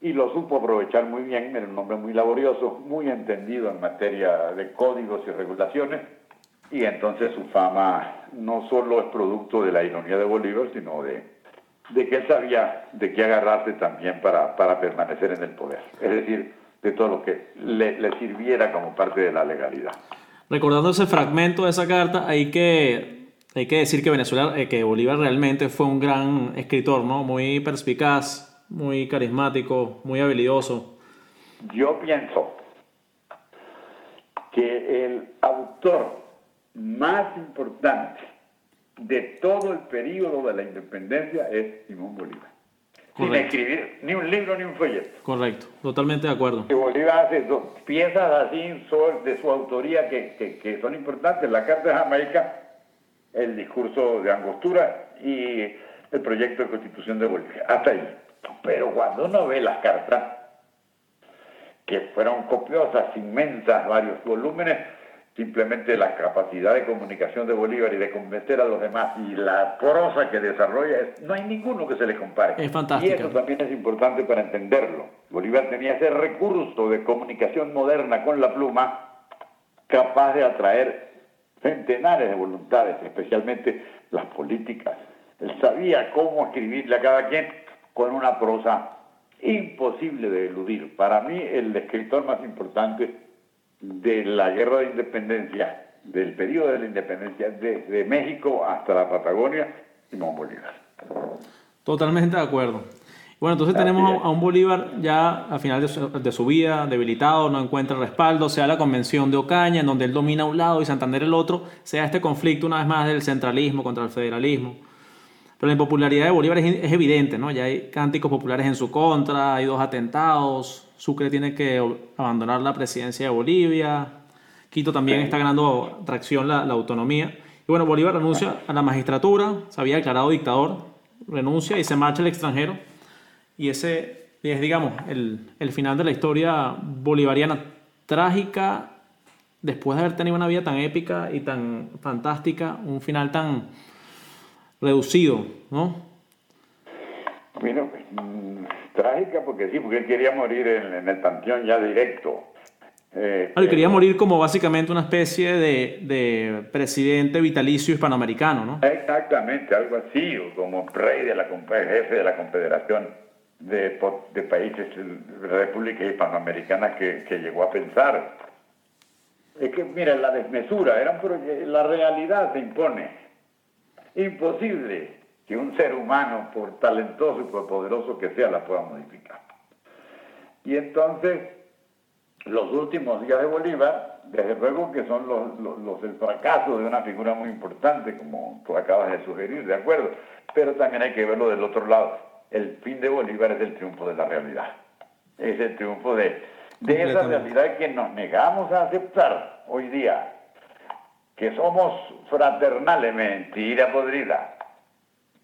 y lo supo aprovechar muy bien, era un hombre muy laborioso, muy entendido en materia de códigos y regulaciones, y entonces su fama no solo es producto de la ironía de Bolívar, sino de, de que él sabía de qué agarrarse también para, para permanecer en el poder, es decir, de todo lo que le sirviera como parte de la legalidad recordando ese fragmento de esa carta, hay que, hay que decir que Venezuela, eh, que Bolívar realmente fue un gran escritor, ¿no? Muy perspicaz, muy carismático, muy habilidoso. Yo pienso que el autor más importante de todo el periodo de la independencia es Simón Bolívar sin escribir ni un libro ni un folleto. Correcto, totalmente de acuerdo. Bolívar hace dos piezas así de su autoría que, que, son importantes, la Carta de Jamaica, el discurso de Angostura y el proyecto de constitución de Bolivia. Hasta ahí. Pero cuando uno ve las cartas, que fueron copiosas, inmensas, varios volúmenes, simplemente la capacidad de comunicación de Bolívar y de convencer a los demás y la prosa que desarrolla, no hay ninguno que se le compare. Es fantástico. Y eso también es importante para entenderlo. Bolívar tenía ese recurso de comunicación moderna con la pluma capaz de atraer centenares de voluntades, especialmente las políticas. Él sabía cómo escribirle a cada quien con una prosa imposible de eludir. Para mí, el escritor más importante de la guerra de independencia, del periodo de la independencia desde México hasta la Patagonia, Simón Bolívar. Totalmente de acuerdo. Bueno, entonces tenemos a un Bolívar ya a final de su, vida, debilitado, no encuentra respaldo, sea la convención de Ocaña, en donde él domina un lado y Santander el otro, sea este conflicto una vez más del centralismo contra el federalismo. Pero la impopularidad de Bolívar es, es evidente, ¿no? Ya hay cánticos populares en su contra, hay dos atentados, Sucre tiene que abandonar la presidencia de Bolivia. Quito también está ganando tracción la, autonomía. Y bueno, Bolívar renuncia a la magistratura, se había declarado dictador, renuncia y se marcha al extranjero. Y ese es, digamos, el, el final de la historia bolivariana trágica, después de haber tenido una vida tan épica y tan fantástica, un final tan reducido, ¿no? Bueno, trágica porque sí, porque él quería morir en, el panteón ya directo. Eh, quería morir como básicamente una especie de, presidente vitalicio hispanoamericano, ¿no? Exactamente, algo así, como rey de la jefe de la confederación de, países, repúblicas hispanoamericanas que, que, llegó a pensar. Es que, mira, la desmesura, era la realidad se impone. Imposible que un ser humano, por talentoso y por poderoso que sea, la pueda modificar. Y entonces, los últimos días de Bolívar, desde luego que son los, los, el fracaso de una figura muy importante, como tú acabas de sugerir, de acuerdo, pero también hay que verlo del otro lado. El fin de Bolívar es el triunfo de la realidad, es el triunfo de, de esa realidad que nos negamos a aceptar hoy día, que somos fraternales, mentira podrida,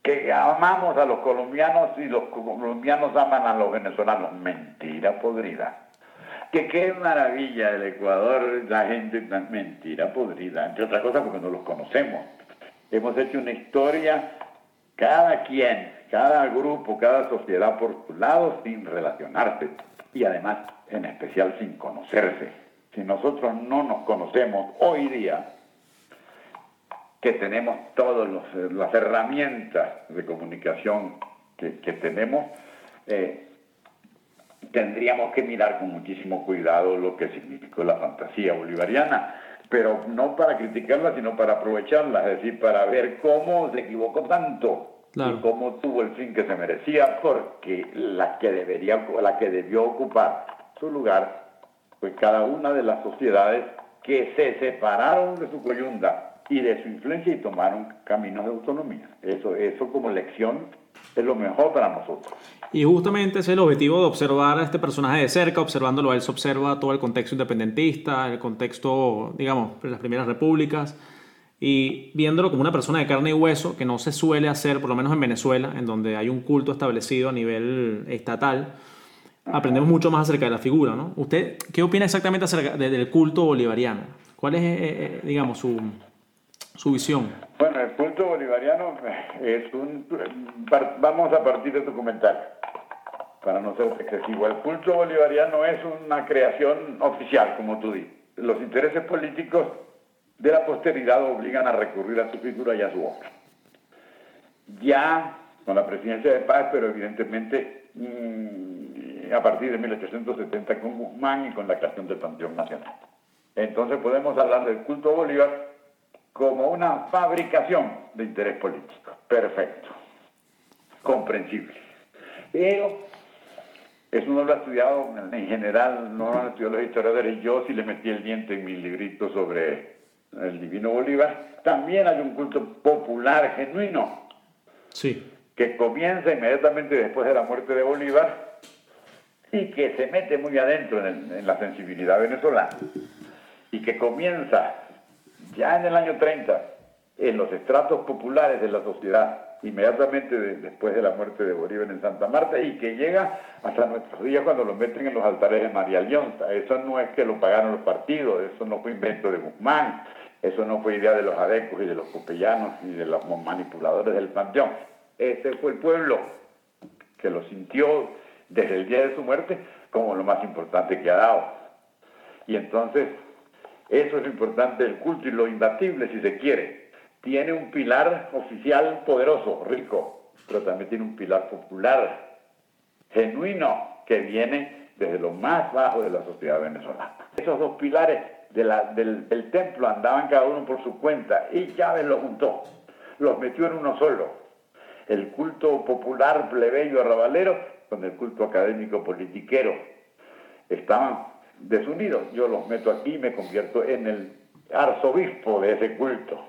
que amamos a los colombianos y los colombianos aman a los venezolanos, mentira podrida que qué maravilla el Ecuador, la gente, mentira podrida, entre otras cosas porque no los conocemos. Hemos hecho una historia, cada quien, cada grupo, cada sociedad por su lado, sin relacionarse y además, en especial, sin conocerse. Si nosotros no nos conocemos hoy día, que tenemos todas las herramientas de comunicación que, tenemos, eh, tendríamos que mirar con muchísimo cuidado lo que significó la fantasía bolivariana, pero no para criticarla, sino para aprovecharla, es decir, para ver cómo se equivocó tanto y cómo tuvo el fin que se merecía, porque la que debería, la que debió ocupar su lugar fue cada una de las sociedades que se separaron de su coyunda y de su influencia y tomaron caminos de autonomía. Eso, eso como lección es lo mejor para nosotros. Y justamente ese es el objetivo de observar a este personaje de cerca, observándolo, él se observa todo el contexto independentista, el contexto, digamos, de las primeras repúblicas, y viéndolo como una persona de carne y hueso, que no se suele hacer, por lo menos en Venezuela, en donde hay un culto establecido a nivel estatal, aprendemos mucho más acerca de la figura, ¿no? ¿Usted qué opina exactamente acerca del culto bolivariano? ¿Cuál es, eh, eh, digamos, su, su visión? Bueno, el culto bolivariano es un... Vamos a partir de tu comentario, para no ser excesivo. El culto bolivariano es una creación oficial, como tú dices. Los intereses políticos de la posteridad obligan a recurrir a su figura y a su obra. Ya con la presidencia de Paz, pero evidentemente mm, a partir de 1870 con Guzmán y con la creación del Panteón Nacional. Entonces podemos hablar del culto Bolívar como una fabricación de interés político. Perfecto. Comprensible. Pero eso no lo ha estudiado en general, no lo han estudiado los historiadores. Yo sí le metí el diente en mi librito sobre el divino Bolívar. También hay un culto popular genuino. Sí. Que comienza inmediatamente después de la muerte de Bolívar y que se mete muy adentro en, en la sensibilidad venezolana y que comienza ya en el año 30, en los estratos populares de la sociedad, inmediatamente después de la muerte de Bolívar en Santa Marta, y que llega hasta nuestros días cuando lo meten en los altares de María Leonza. Eso no es que lo pagaron los partidos, eso no fue invento de Guzmán, eso no fue idea de los adecos y de los copellanos y de los manipuladores del panteón. Ese fue el pueblo que lo sintió desde el día de su muerte como lo más importante que ha dado. Y entonces eso es lo importante del culto y lo imbatible, si se quiere. Tiene un pilar oficial poderoso, rico, pero también tiene un pilar popular, genuino, que viene desde lo más bajo de la sociedad venezolana. Esos dos pilares del, del, templo andaban cada uno por su cuenta y Chávez los juntó, los metió en uno solo. El culto popular plebeyo arrabalero con el culto académico politiquero. Estaban desunidos. Yo los meto aquí y me convierto en el arzobispo de ese culto,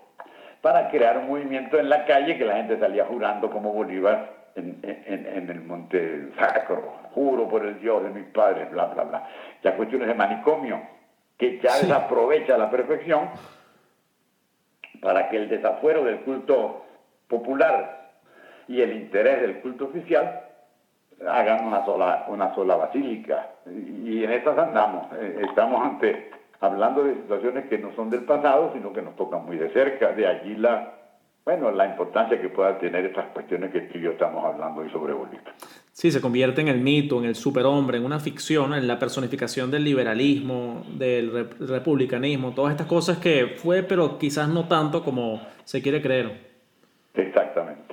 para crear un movimiento en la calle que la gente salía jurando como Bolívar en, el monte sacro, juro por el Dios de mis padres, bla, bla, bla. Ya cuestiones de manicomio, que ya desaprovecha a la perfección para que el desafuero del culto popular y el interés del culto oficial hagan una sola, una sola basílica. Y en esas andamos. Eh, estamos ante, hablando de situaciones que no son del pasado, sino que nos tocan muy de cerca. De allí la, bueno, la importancia que puedan tener estas cuestiones que tú y yo estamos hablando hoy sobre Bolívar. Sí, se convierte en el mito, en el superhombre, en una ficción, en la personificación del liberalismo, del republicanismo, todas estas cosas que fue, pero quizás no tanto como se quiere creer. Exactamente.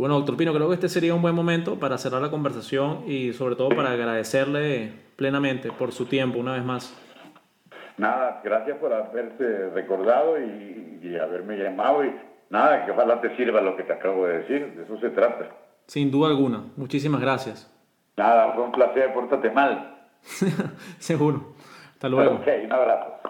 Bueno, doctor Pino, creo que este sería un buen momento para cerrar la conversación y sobre todo para agradecerle plenamente por su tiempo una vez más. Nada, gracias por haberte recordado y, y haberme llamado y nada, que ojalá te sirva lo que te acabo de decir, de eso se trata. Sin duda alguna, muchísimas gracias. Nada, fue un placer, pórtate mal. Seguro. Hasta luego. Ok, un abrazo.